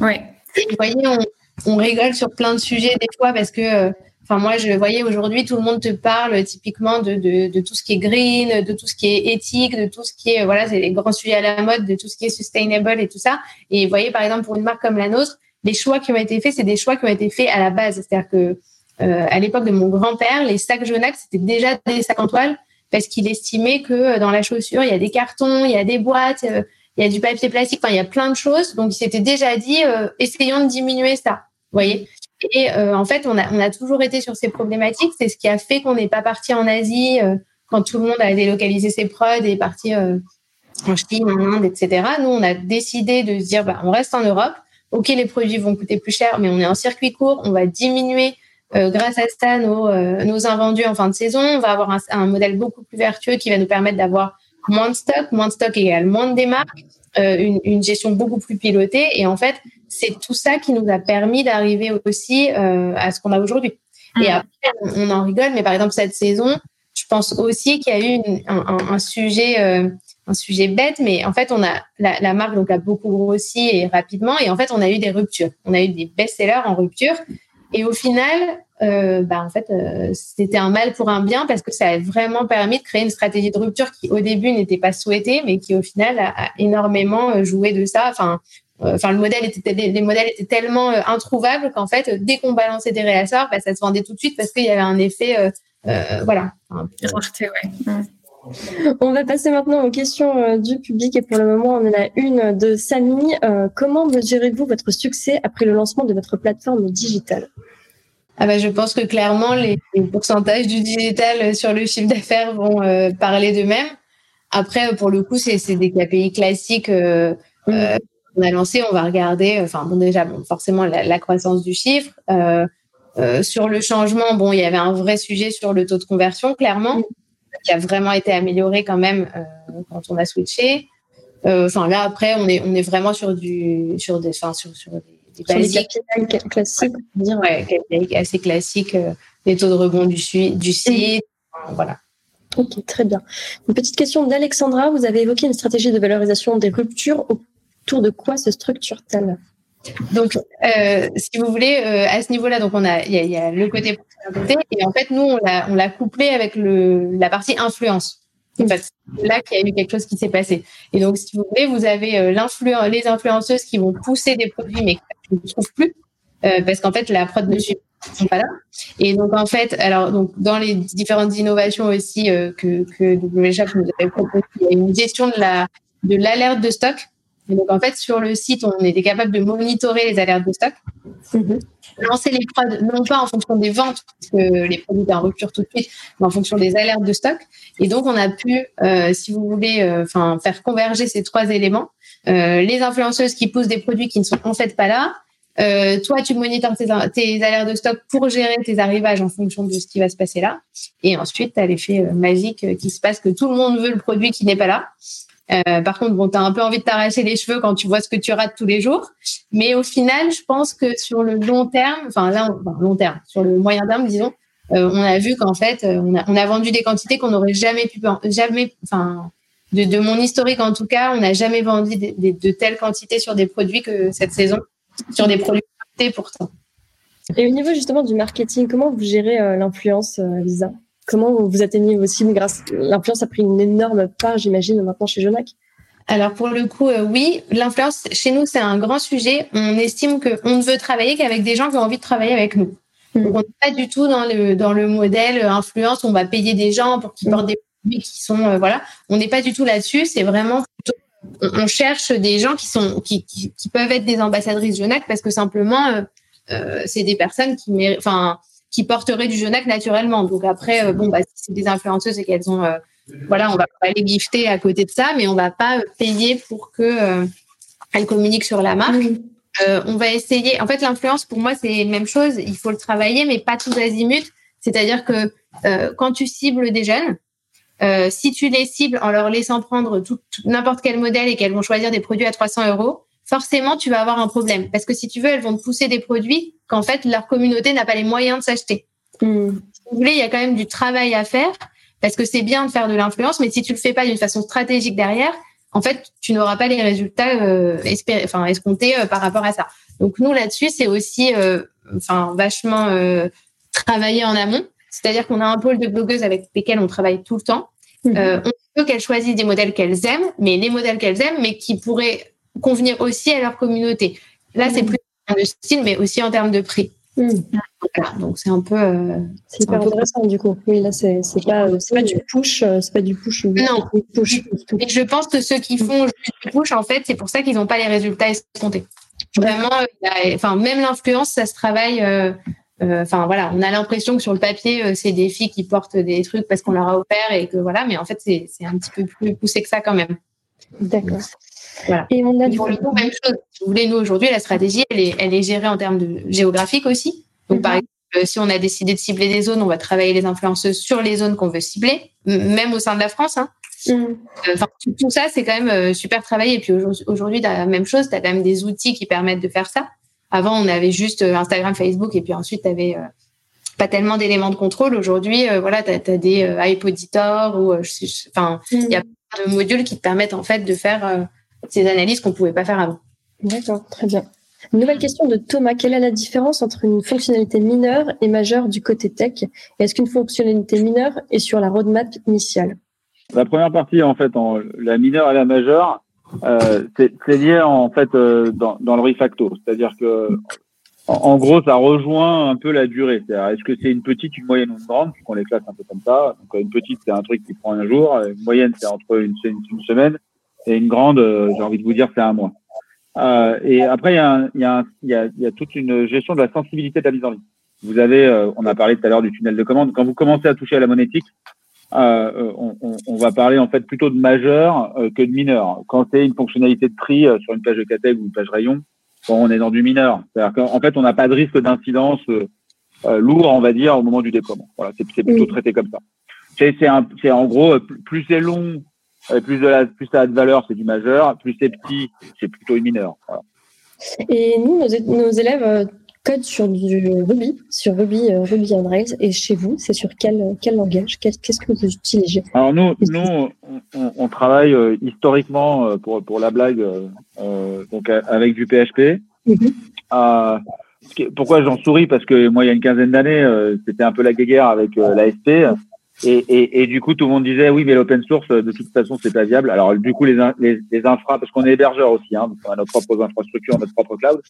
Ouais. vous voyez, on, on rigole sur plein de sujets des fois parce que, enfin, moi, je voyais aujourd'hui, tout le monde te parle typiquement de, de, de, tout ce qui est green, de tout ce qui est éthique, de tout ce qui est, voilà, c'est les grands sujets à la mode, de tout ce qui est sustainable et tout ça. Et vous voyez, par exemple, pour une marque comme la nôtre, les choix qui ont été faits, c'est des choix qui ont été faits à la base. C'est-à-dire que, euh, à l'époque de mon grand-père, les sacs Jonax, c'était déjà des sacs en toile parce qu'il estimait que euh, dans la chaussure, il y a des cartons, il y a des boîtes, il y a du papier plastique, enfin, il y a plein de choses. Donc, il s'était déjà dit, essayons de diminuer ça voyez Et euh, en fait, on a, on a toujours été sur ces problématiques. C'est ce qui a fait qu'on n'est pas parti en Asie euh, quand tout le monde a délocalisé ses prods et est parti euh, en Chine, en Inde, etc. Nous, on a décidé de se dire, bah, on reste en Europe. Ok, les produits vont coûter plus cher, mais on est en circuit court. On va diminuer grâce à ça nos, nos invendus en fin de saison. On va avoir un, un, modèle beaucoup plus vertueux qui va nous permettre d'avoir moins de stock. Moins de stock égale moins de démarques. Une, une, gestion beaucoup plus pilotée. Et en fait, c'est tout ça qui nous a permis d'arriver aussi euh, à ce qu'on a aujourd'hui. Et mm. après, on, en rigole, mais par exemple cette saison, je pense aussi qu'il y a eu un, sujet, euh, un sujet bête, mais en fait, on a la, la, marque donc a beaucoup grossi et rapidement, et en fait, on a eu des ruptures. On a eu des best-sellers en rupture, et au final, euh, bah en fait, euh, c'était un mal pour un bien parce que ça a vraiment permis de créer une stratégie de rupture qui au début n'était pas souhaitée, mais qui au final a, énormément joué de ça. Enfin, euh, enfin le modèle était les, modèles étaient tellement euh, introuvables qu'en fait dès qu'on balançait des réassorts bah, ça se vendait tout de suite parce qu'il y avait un effet euh, voilà On va passer maintenant aux questions du public et pour le moment on en a une de Samy. comment mesurez-vous votre succès après le lancement de votre plateforme digitale? Ah bah, je pense que clairement les, pourcentages du digital sur le chiffre d'affaires vont parler d'eux-mêmes. Après pour le coup c'est des KPI classiques mmh on a lancé, on va regarder, enfin bon déjà bon, forcément la, croissance du chiffre, euh, sur le changement, bon, il y avait un vrai sujet sur le taux de conversion, clairement, qui a vraiment été amélioré quand même quand on a switché. Enfin là, après, on est on est vraiment sur du sur des, enfin sur sur des, des basiques classiques, dire ouais, assez classiques, les taux de rebond du, du site, voilà. Ok, très bien. Une petite question d'Alexandra. Vous avez évoqué une stratégie de valorisation des ruptures. Autour de quoi se structure-t-elle? Donc, euh, si vous voulez, euh, à ce niveau-là, donc on a, il y, a le côté et en fait, nous, on l'a, on l'a couplé avec le, la partie influence. C'est là qu'il y a eu quelque chose qui s'est passé. Et donc, si vous voulez, vous avez euh, les influenceuses qui vont pousser des produits, mais qui ne trouvent plus, euh, parce qu'en fait, la prod ne suit sont pas là. Et donc en fait, alors donc dans les différentes innovations aussi euh, que que WShop nous avait proposé, il y a une gestion de la de l'alerte de stock. Et donc en fait sur le site, on était capable de monitorer les alertes de stock, mm-hmm. lancer les prods non pas en fonction des ventes parce que les produits étaient en rupture tout de suite, mais en fonction des alertes de stock. Et donc on a pu, euh, si vous voulez, euh, enfin faire converger ces trois éléments. les influenceuses qui poussent des produits qui ne sont en fait pas là, euh, toi, tu monitores tes, tes, alertes de stock pour gérer tes arrivages en fonction de ce qui va se passer là. Et ensuite, tu as l'effet euh, magique euh, qui se passe que tout le monde veut le produit qui n'est pas là. Euh, par contre, bon, tu as un peu envie de t'arracher les cheveux quand tu vois ce que tu rates tous les jours. Mais au final, je pense que sur le long terme, enfin là, long terme, sur le moyen terme, disons, euh, on a vu qu'en fait, on a, on a, vendu des quantités qu'on n'aurait jamais pu, jamais, enfin, de, mon historique en tout cas, on n'a jamais vendu de, telles quantités sur des produits que cette saison sur des produits pourtant. Et au niveau justement du marketing, comment vous gérez euh, l'influence, euh, Lisa? Comment vous atteignez vos cibles grâce L'influence a pris une énorme part, j'imagine, maintenant chez Jonac. Alors pour le coup, euh, oui, l'influence chez nous c'est un grand sujet. On estime qu'on ne veut travailler qu'avec des gens qui ont envie de travailler avec nous. Hmm. Donc on n'est pas du tout dans le dans le modèle influence. On va payer des gens pour qu'ils portent des produits qui sont voilà. On n'est pas du tout là-dessus. C'est vraiment plutôt on, cherche des gens qui sont qui, qui, peuvent être des ambassadrices Genac parce que simplement euh, euh, c'est des personnes qui enfin qui porteraient du Genac naturellement. Donc après euh, bon bah si c'est des influenceuses et qu'elles ont voilà, on va pas les gifter à côté de ça, mais on va pas payer pour que elles communiquent sur la marque. on va essayer. En fait, l'influence pour moi c'est la même chose. Il faut le travailler, mais pas tout azimut. C'est-à-dire que quand tu cibles des jeunes, euh, si tu les cibles en leur laissant prendre n'importe quel modèle et qu'elles vont choisir des produits à 300 euros, forcément, tu vas avoir un problème. Parce que si tu veux, elles vont te pousser des produits qu'en fait, leur communauté n'a pas les moyens de s'acheter. Hmm. Si vous voulez, il y a quand même du travail à faire parce que c'est bien de faire de l'influence, mais si tu le fais pas d'une façon stratégique derrière, en fait, tu n'auras pas les résultats euh, espérés, enfin, escomptés euh, par rapport à ça. Donc nous là-dessus, c'est aussi, euh, enfin, vachement euh, travailler en amont. C'est-à-dire qu'on a un pôle de blogueuses avec lesquelles on travaille tout le temps. Euh, on veut qu'elles choisissent des modèles qu'elles aiment, mais les modèles qu'elles aiment, mais qui pourraient convenir aussi à leur communauté. Là, c'est mhm. plus en termes de style, mais aussi en termes de prix. Mhm. donc c'est un peu. Euh, c'est hyper intéressant du coup. Oui, là c'est pas c'est pas du push, euh, c'est pas du push. Non. Push. Et je pense que ceux qui font du push, en fait, c'est pour ça qu'ils n'ont pas les résultats escomptés. Vraiment, enfin même l'influence, ça se travaille. Euh, enfin voilà, on a l'impression que sur le papier, euh, c'est des filles qui portent des trucs parce qu'on leur a offert et que voilà, mais en fait, c'est un petit peu plus poussé que ça quand même. D'accord. Voilà. Et on a du même chose. Si vous voulez, nous aujourd'hui, la stratégie, elle est, elle est gérée en termes de géographique aussi. Donc, par mhm. exemple, si on a décidé de cibler des zones, on va travailler les influenceuses sur les zones qu'on veut cibler, même au sein de la France. Hein. Mhm. Euh, enfin, tout, ça, c'est quand même super travaillé. Et puis aujourd'hui, la même chose, tu as quand même des outils qui permettent de faire ça. Avant, on avait juste euh, Instagram, Facebook, et puis ensuite, tu avais euh, pas tellement d'éléments de contrôle. Aujourd'hui, euh, voilà, tu as, des euh, ou enfin, il y a plein de modules qui te permettent en fait de faire ces analyses qu'on pouvait pas faire avant. D'accord, très bien. nouvelle question de Thomas. Quelle est la différence entre une fonctionnalité mineure et majeure du côté tech? Est-ce qu'une fonctionnalité mineure est sur la roadmap initiale? La première partie, en fait, en, la mineure et la majeure, euh, c'est lié en fait euh, dans, dans, le refacto, c'est-à-dire que en, gros ça rejoint un peu la durée. C'est-à-dire est-ce que c'est une petite, une moyenne ou une grande? Qu'on les classe un peu comme ça. Donc une petite c'est un truc qui prend un jour, une moyenne c'est entre une, une, semaine et une grande, euh, j'ai envie de vous dire c'est un mois. Euh, et après il y a, il y, a il y, a, il y a toute une gestion de la sensibilité de la mise en ligne. Vous avez, on a parlé tout à l'heure du tunnel de commande. Quand vous commencez à toucher à la monétique, euh, on, on, va parler en fait plutôt de majeur euh, que de mineur. Quand c'est une fonctionnalité de prix euh, sur une page de categ ou une page rayon, bon, on est dans du mineur. C'est-à-dire qu'en fait, on n'a pas de risque d'incidence lourd, on va dire, au moment du déploiement. Voilà, c'est plutôt traité comme ça. C'est en gros plus c'est long, plus de la, plus ça a de valeur, c'est du majeur. Plus c'est petit, c'est plutôt une mineure. Et nous, nos, élèves codent sur du Ruby, sur Ruby, Ruby on Rails. Et chez vous, c'est sur quel, quel langage? Qu'est-ce que vous utilisez? Alors nous, nous, on, travaille historiquement pour pour la blague, donc avec du PHP. Mm-hmm. pourquoi j'en souris? Parce que moi, il y a une quinzaine d'années, c'était un peu la guéguerre avec l'ASP. Et, et, et, du coup, tout le monde disait oui, mais l'open source, de toute façon, c'est pas viable. Alors, du coup, les, les, les infra, parce qu'on est hébergeur aussi, hein, on a nos propres infrastructures, notre propre cloud.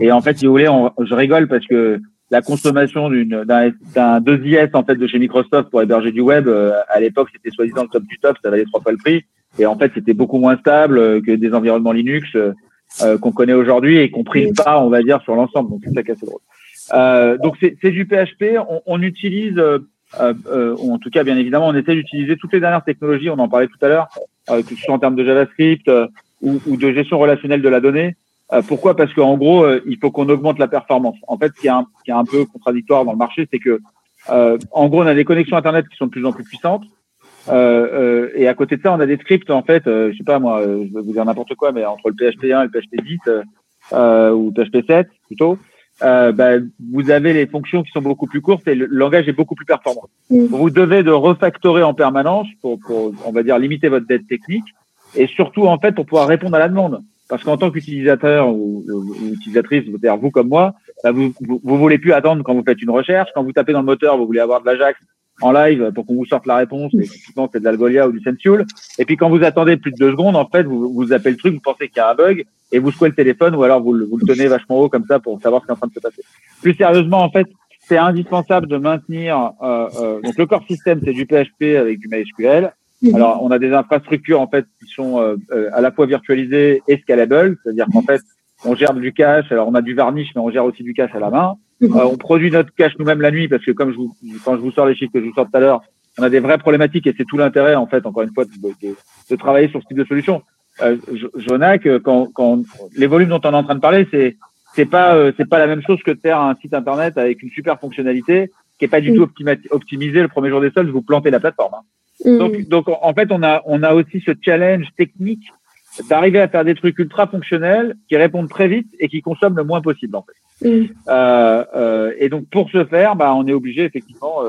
Et en fait, si vous voulez, on, je rigole parce que la consommation d'un, d'un 2IS en fait de chez Microsoft pour héberger du web, euh, à l'époque, c'était soi-disant le top du top, ça valait trois fois le prix. Et en fait, c'était beaucoup moins stable que des environnements Linux euh, qu'on connaît aujourd'hui et qu'on prise pas, on va dire, sur l'ensemble. Donc, c'est ça qui est assez drôle. Euh, donc, c'est, du PHP. On, on utilise euh, euh, en tout cas, bien évidemment, on essaie d'utiliser toutes les dernières technologies, on en parlait tout à l'heure, euh, que ce soit en termes de JavaScript ou, ou, de gestion relationnelle de la donnée. pourquoi? Parce qu'en gros, il faut qu'on augmente la performance. En fait, ce qui est un, qui est un peu contradictoire dans le marché, c'est que, en gros, on a des connexions Internet qui sont de plus en plus puissantes. Euh, et à côté de ça, on a des scripts en fait, euh, je sais pas moi, je vais vous dire n'importe quoi, mais entre le PHP 1 et le PHP 10 euh, ou PHP 7 plutôt, euh, bah, vous avez les fonctions qui sont beaucoup plus courtes et le langage est beaucoup plus performant. Vous devez de refactorer en permanence pour, pour, on va dire, limiter votre dette technique et surtout, en fait, pour pouvoir répondre à la demande. Parce qu'en tant qu'utilisateur ou, ou, utilisatrice, c'est-à-dire vous comme moi, bah, vous, vous, vous voulez plus attendre quand vous faites une recherche. Quand vous tapez dans le moteur, vous voulez avoir de l'Ajax en live pour qu'on vous sorte la réponse. Et typiquement, c'est de l'Algolia ou du Sensual. Et puis, quand vous attendez plus de deux secondes, en fait, vous, vous appelez le truc, vous pensez qu'il y a un bug et vous secouez le téléphone ou alors vous, vous le tenez vachement haut comme ça pour savoir ce qui est en train de se passer. Plus sérieusement, en fait, c'est indispensable de maintenir. Euh, euh, donc, le core système, c'est du PHP avec du MySQL. Alors, on a des infrastructures en fait qui sont euh, euh, à la fois virtualisées et scalable, c'est-à-dire qu'en fait, on gère du cache. Alors, on a du varnish, mais on gère aussi du cache à la main. Euh, on produit notre cache nous-mêmes la nuit parce que comme je vous, quand je vous sors les chiffres que je vous sors tout à l'heure, on a des vraies problématiques et c'est tout l'intérêt en fait, encore une fois, de, de, de, travailler sur ce type de solution. Euh, Jonac, quand, quand les volumes dont on est en train de parler, c'est c'est pas euh, c'est pas la même chose que de faire un site internet avec une super fonctionnalité qui est pas du mm. tout optimisé le premier jour des soldes, vous plantez la plateforme. Hein. Mm. Donc donc en fait on a on a aussi ce challenge technique d'arriver à faire des trucs ultra fonctionnels qui répondent très vite et qui consomment le moins possible en fait. Mm. Euh, euh, et donc pour ce faire, bah, on est obligé effectivement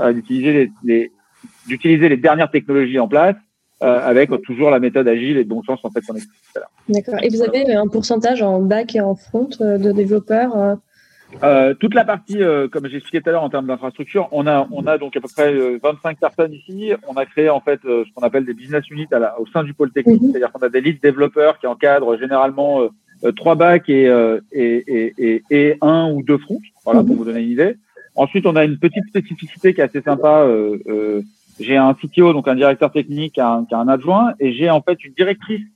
euh, d'utiliser les, les d'utiliser les dernières technologies en place euh, avec toujours la méthode agile et de bon sens en fait qu'on D'accord. Et vous avez un pourcentage en back et en front euh, de développeurs euh euh, toute la partie, euh, comme j'expliquais tout à l'heure en termes d'infrastructure, on a, on a donc à peu près 25 personnes ici. On a créé en fait ce qu'on appelle des business units à la, au sein du pôle technique, mm-hmm. c'est-à-dire qu'on a des lead développeurs qui encadrent généralement trois bacs et, et, et, et, un ou deux fronts, voilà pour mm-hmm. vous donner une idée. Ensuite, on a une petite spécificité qui est assez sympa. Euh, j'ai un CTO, donc un directeur technique, un, un adjoint, et j'ai en fait une directrice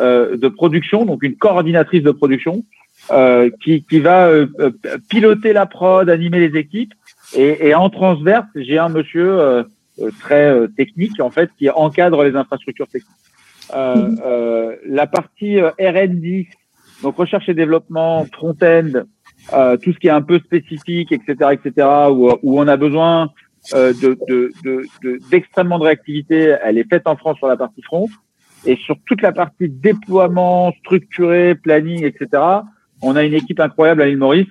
euh, de production, donc une coordinatrice de production, euh, qui, qui va euh, euh, piloter la prod, animer les équipes, et, et en transverse, j'ai un monsieur euh, très technique en fait qui encadre les infrastructures techniques. la partie R&D, donc recherche et développement, front-end, tout ce qui est un peu spécifique, etc., etc., où, où on a besoin euh, d'extrêmement de, de, de, réactivité, elle est faite en France sur la partie front. Et sur toute la partie déploiement, structuré, planning, etc., on a une équipe incroyable à l'île Maurice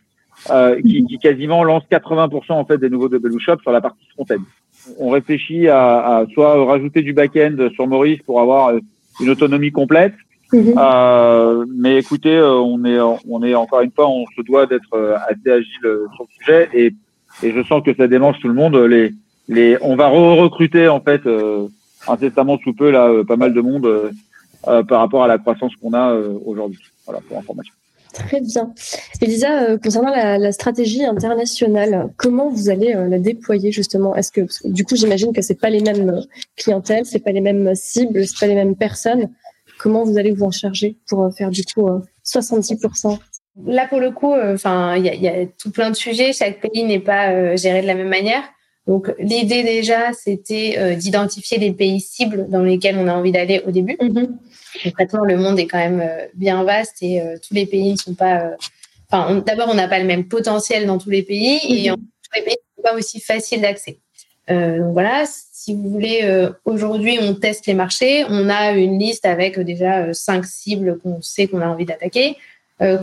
euh, qui, qui, quasiment lance 80% en fait des nouveaux Double Shop sur la partie front-end. On réfléchit à, à, soit rajouter du back-end sur Maurice pour avoir une autonomie complète, mm-hmm. euh, mais écoutez, euh, on est, on est encore une fois, on se doit d'être euh, assez agile sur le sujet et et je sens que ça démange tout le monde. Les, les, on va re-recruter en fait euh, incessamment sous peu là euh, pas mal de monde euh, euh, par rapport à la croissance qu'on a aujourd'hui. Voilà pour information. Très bien. Elisa, concernant la, stratégie internationale, comment vous allez la déployer justement? Est-ce que du coup j'imagine que c'est pas les mêmes clientèles, c'est pas les mêmes cibles, c'est pas les mêmes personnes. Comment vous allez vous en charger pour faire du coup 70% Là, pour le coup, euh, enfin, il y a, tout plein de sujets. Chaque pays n'est pas euh, géré de la même manière. Donc, l'idée déjà, c'était euh, d'identifier les pays cibles dans lesquels on a envie d'aller au début. Mm Concrètement, le monde est quand même bien vaste et tous les pays ne sont pas. Enfin, d'abord, on n'a pas le même potentiel dans tous les pays et mm-hmm. pas aussi facile d'accès. donc voilà, si vous voulez, aujourd'hui, on teste les marchés. On a une liste avec déjà cinq cibles qu'on sait qu'on a envie d'attaquer.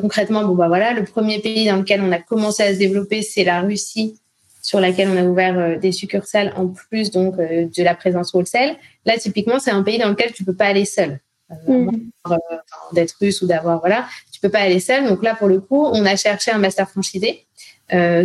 concrètement, bon bah voilà, le premier pays dans lequel on a commencé à se développer, c'est la Russie sur laquelle on a ouvert euh, des succursales en plus donc euh, de la présence wholesale. Là, typiquement, c'est un pays dans lequel tu peux pas aller seul. Euh, mm. d'être russe ou d'avoir voilà, tu peux pas aller seul. Donc là, pour le coup, on a cherché un master franchisé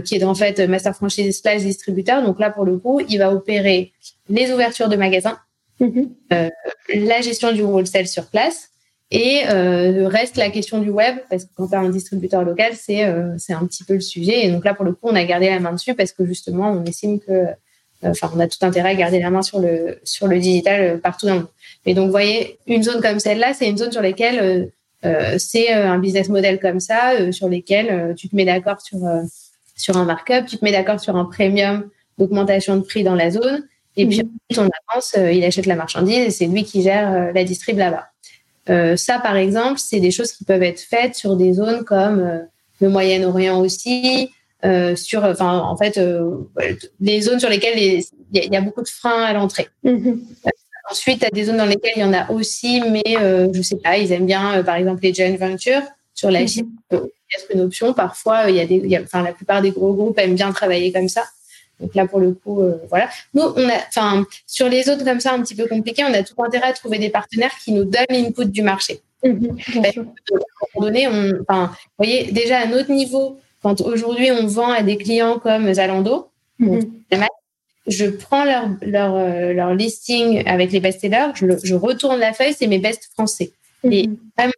qui est en fait master franchisé slash distributeur. Donc là, pour le coup, il va opérer les ouvertures de magasins, mm-hmm. la gestion du wholesale sur place et euh, reste la question du web, parce que quand tu as un distributeur local, c'est euh, c'est un petit peu le sujet. Et donc là, pour le coup, on a gardé la main dessus parce que justement, on estime que, euh, enfin, on a tout intérêt à garder la main sur le sur le digital euh, partout dans le monde. Mais donc, vous voyez, une zone comme celle-là, c'est une zone sur laquelle c'est un business model comme ça, sur lesquels tu te mets d'accord sur sur un markup, tu te mets d'accord sur un premium d'augmentation de prix dans la zone. Et puis, mmh. on avance, il achète la marchandise et c'est lui qui gère la distrib là-bas. Euh, ça, par exemple, c'est des choses qui peuvent être faites sur des zones comme euh, le Moyen-Orient aussi, euh, sur, enfin, en fait, les zones sur lesquelles il y, a beaucoup de freins à l'entrée. Mm-hmm. Ensuite, il y a des zones dans lesquelles il y en a aussi, mais je sais pas, ils aiment bien, par exemple, les joint ventures sur la Chine. Mm-hmm. C'est une option. Parfois, il y a des, enfin, la plupart des gros groupes aiment bien travailler comme ça. Donc là, pour le coup, euh, voilà. Nous, on a, enfin, sur les autres comme ça, un petit peu compliqués, on a tout intérêt à trouver des partenaires qui nous donnent l'input du marché. Mhm, à un moment donné, on, enfin, vous voyez, déjà à notre niveau, quand aujourd'hui on vend à des clients comme Zalando, mhm. je prends leur, leur, euh, leur listing avec les best-sellers, je, je, retourne la feuille, c'est mes best français. Mhm. Et vraiment,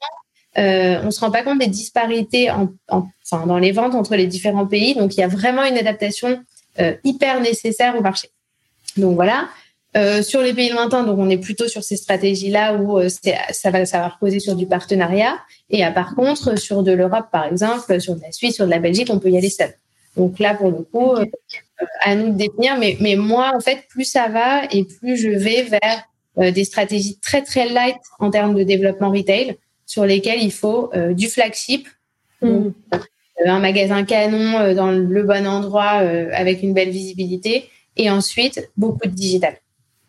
euh, on se rend pas compte des disparités en, enfin, dans les ventes entre les différents pays. Donc, il y a vraiment une adaptation euh, hyper nécessaire au marché. Donc voilà. Euh, sur les pays lointains, donc on est plutôt sur ces stratégies-là où euh, ça va, ça va reposer sur du partenariat. Et par contre, sur de l'Europe, par exemple, sur de la Suisse, sur de la Belgique, on peut y aller seul. Donc là, pour le coup, à nous de définir. Mais, mais moi, en fait, plus ça va et plus je vais vers des stratégies très très light en termes de développement retail, sur lesquelles il faut du flagship. Mmh. Euh, un magasin canon euh, dans le bon endroit euh, avec une belle visibilité et ensuite beaucoup de digital.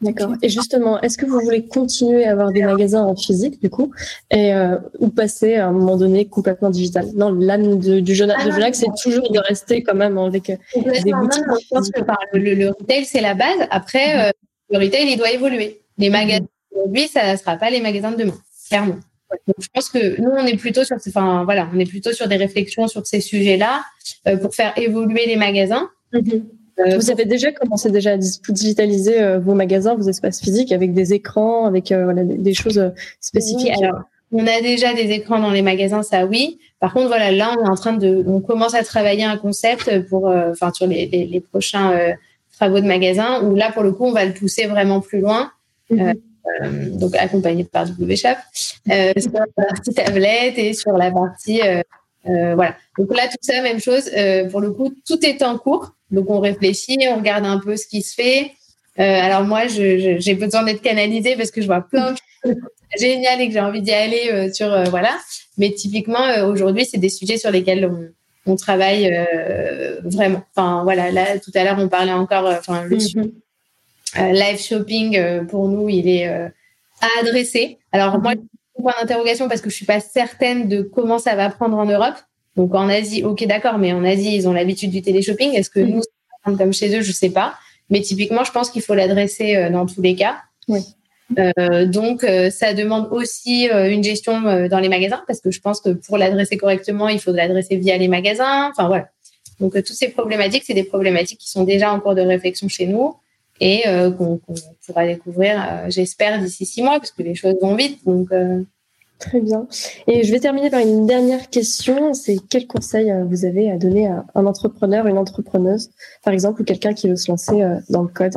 D'accord. Et justement, est-ce que vous voulez continuer à avoir des magasins en physique, du coup, et ou passer à un moment donné complètement digital? Non, l'âme du jeune ah, c'est toujours de rester quand même avec des boutiques. le, retail, c'est la base. Après, le retail, il doit évoluer. Les magasins aujourd'hui, ça ne sera pas les magasins de demain, clairement. Donc, je pense que nous, on est plutôt sur, enfin voilà, on est plutôt sur des réflexions sur ces sujets-là euh, pour faire évoluer les magasins. Mhm. Euh, vous avez déjà commencé déjà à digitaliser euh, vos magasins, vos espaces physiques avec des écrans, avec voilà, des choses spécifiques. alors, on a déjà des écrans dans les magasins, ça oui. Par contre, voilà, là, on est en train de, on commence à travailler un concept pour, enfin, sur les, les, les prochains travaux de magasins où là, pour le coup, on va le pousser vraiment plus loin. Mhm. Euh, donc accompagné par WShop, euh, sur la partie tablette et sur la partie euh, voilà. Donc là, tout ça, même chose. pour le coup, tout est en cours. Donc on réfléchit, on regarde un peu ce qui se fait. alors moi, j'ai besoin d'être canalisée parce que je vois plein de choses géniales et que j'ai envie d'y aller sur voilà. Mais typiquement, aujourd'hui, c'est des sujets sur lesquels on, travaille vraiment. Enfin voilà, là tout à l'heure, on parlait encore. Enfin le mm-hmm. Euh, live shopping, euh, pour nous, il est euh, à adresser. Alors, moi, je point d'interrogation parce que je suis pas certaine de comment ça va prendre en Europe. Donc, en Asie, ok, d'accord, mais en Asie, ils ont l'habitude du téléshopping. Est-ce que nous, ça comme chez eux? Je sais pas. Mais typiquement, je pense qu'il faut l'adresser dans tous les cas. Oui. Euh, donc, ça demande aussi une gestion dans les magasins parce que je pense que pour l'adresser correctement, il faut l'adresser via les magasins. Enfin voilà. Donc, toutes ces problématiques, c'est des problématiques qui sont déjà en cours de réflexion chez nous et euh, qu'on pourra découvrir, euh, j'espère, d'ici six mois, parce que les choses vont vite. Donc, euh. Très bien. Et je vais terminer par une dernière question. C'est quel conseil vous avez à donner à un entrepreneur, une entrepreneuse, par exemple, ou quelqu'un qui veut se lancer dans le code?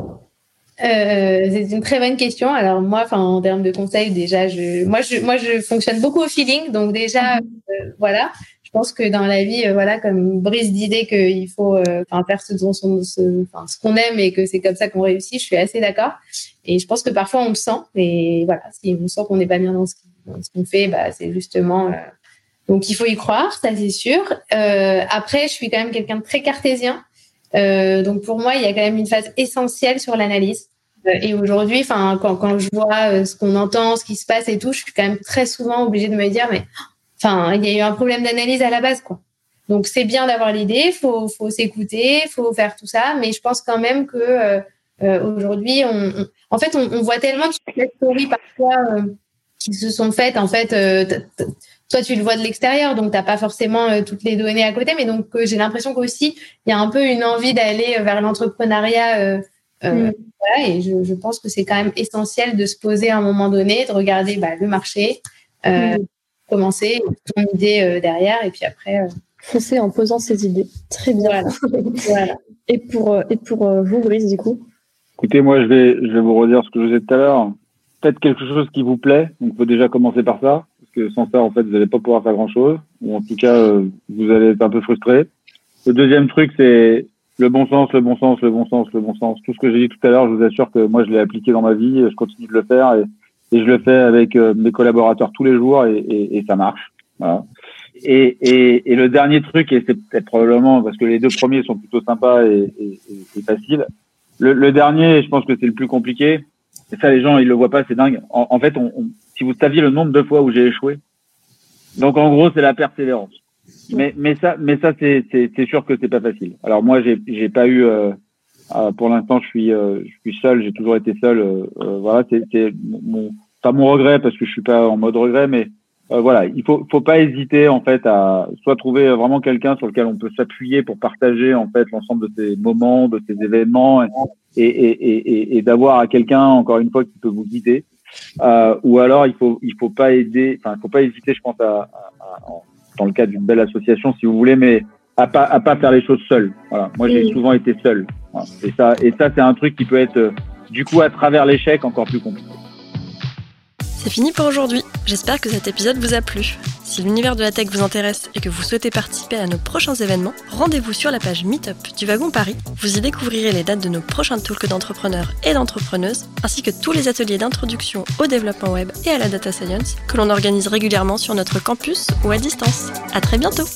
C'est une très bonne question. Alors moi, enfin en termes de conseils, déjà, je, moi, je, moi, je fonctionne beaucoup au feeling. Donc déjà, mhm. voilà, pense que dans la vie, euh, voilà, comme une brise d'idée qu'il faut euh, faire ce dont ce, ce qu'on aime et que c'est comme ça qu'on réussit, je suis assez d'accord. Et je pense que parfois on le sent. Et voilà, si on sent qu'on n'est pas bien dans ce, qu'on fait, bah, c'est justement. Euh, donc il faut y croire, ça c'est sûr. après, je suis quand même quelqu'un de très cartésien. donc pour moi, il y a quand même une phase essentielle sur l'analyse. Et aujourd'hui, enfin, quand, quand je vois ce qu'on entend, ce qui se passe et tout, je suis quand même très souvent obligée de me dire, mais enfin, il y a eu un problème d'analyse à la base, quoi. Donc c'est bien d'avoir l'idée, faut faut s'écouter, faut faire tout ça, mais je pense quand même que euh, euh aujourd'hui, on, en fait, on, on, voit tellement de stories parfois euh, qui se sont faites. En fait, euh, toi tu le vois de l'extérieur, donc t'as pas forcément toutes les données à côté, mais donc j'ai l'impression qu'aussi il y a un peu une envie d'aller vers l'entrepreneuriat. Mm. Voilà, et je, je pense que c'est quand même essentiel de se poser à un moment donné, de regarder bah, le marché, mm. Commencer ton idée derrière, et puis après foncer en posant ses idées. Très bien. Voilà. Et pour, euh, et pour euh, vous, Brice, du coup? Écoutez, moi, je vais, je vais vous redire ce que je vous ai dit tout à l'heure. Faites quelque chose qui vous plaît. Donc, il faut déjà commencer par ça. Parce que sans ça, en fait, vous n'allez pas pouvoir faire grand-chose. Ou en tout cas, euh, vous allez être un peu frustré. Le deuxième truc, c'est le bon sens, le bon sens, le bon sens, le bon sens. Tout ce que j'ai dit tout à l'heure, je vous assure que moi, je l'ai appliqué dans ma vie. Je continue de le faire. Et, et je le fais avec mes collaborateurs tous les jours. Et, et, et ça marche. Voilà. Et, et, et, le dernier truc, et c'est peut-être probablement parce que les deux premiers sont plutôt sympas et, et, faciles. Le, le, dernier, je pense que c'est le plus compliqué. Et ça, les gens, ils le voient pas, c'est dingue. En, en fait, on, on, si vous saviez le nombre de fois où j'ai échoué, donc en gros, c'est la persévérance. Mais, mais ça, mais ça, c'est, c'est, sûr que c'est pas facile. Alors moi, j'ai, j'ai pas eu, euh, euh, pour l'instant, je suis, euh, je suis seul. J'ai toujours été seul. Euh, euh, voilà, c'est mon, pas mon regret parce que je suis pas en mode regret, mais euh, voilà, il faut faut pas hésiter en fait à soit trouver vraiment quelqu'un sur lequel on peut s'appuyer pour partager en fait l'ensemble de ces moments, de ces événements et et et, et, d'avoir à quelqu'un encore une fois qui peut vous guider. Euh, ou alors il faut il faut pas aider, enfin il faut pas hésiter, je pense à, dans le cadre d'une belle association si vous voulez, mais à pas à pas faire les choses seul. Voilà, moi j'ai souvent été seul. Voilà. Et ça et ça c'est un truc qui peut être du coup à travers l'échec encore plus compliqué. C'est fini pour aujourd'hui. J'espère que cet épisode vous a plu. Si l'univers de la tech vous intéresse et que vous souhaitez participer à nos prochains événements, rendez-vous sur la page Meetup du Wagon Paris. Vous y découvrirez les dates de nos prochains talks d'entrepreneurs et d'entrepreneuses, ainsi que tous les ateliers d'introduction au développement web et à la data science que l'on organise régulièrement sur notre campus ou à distance. À très bientôt!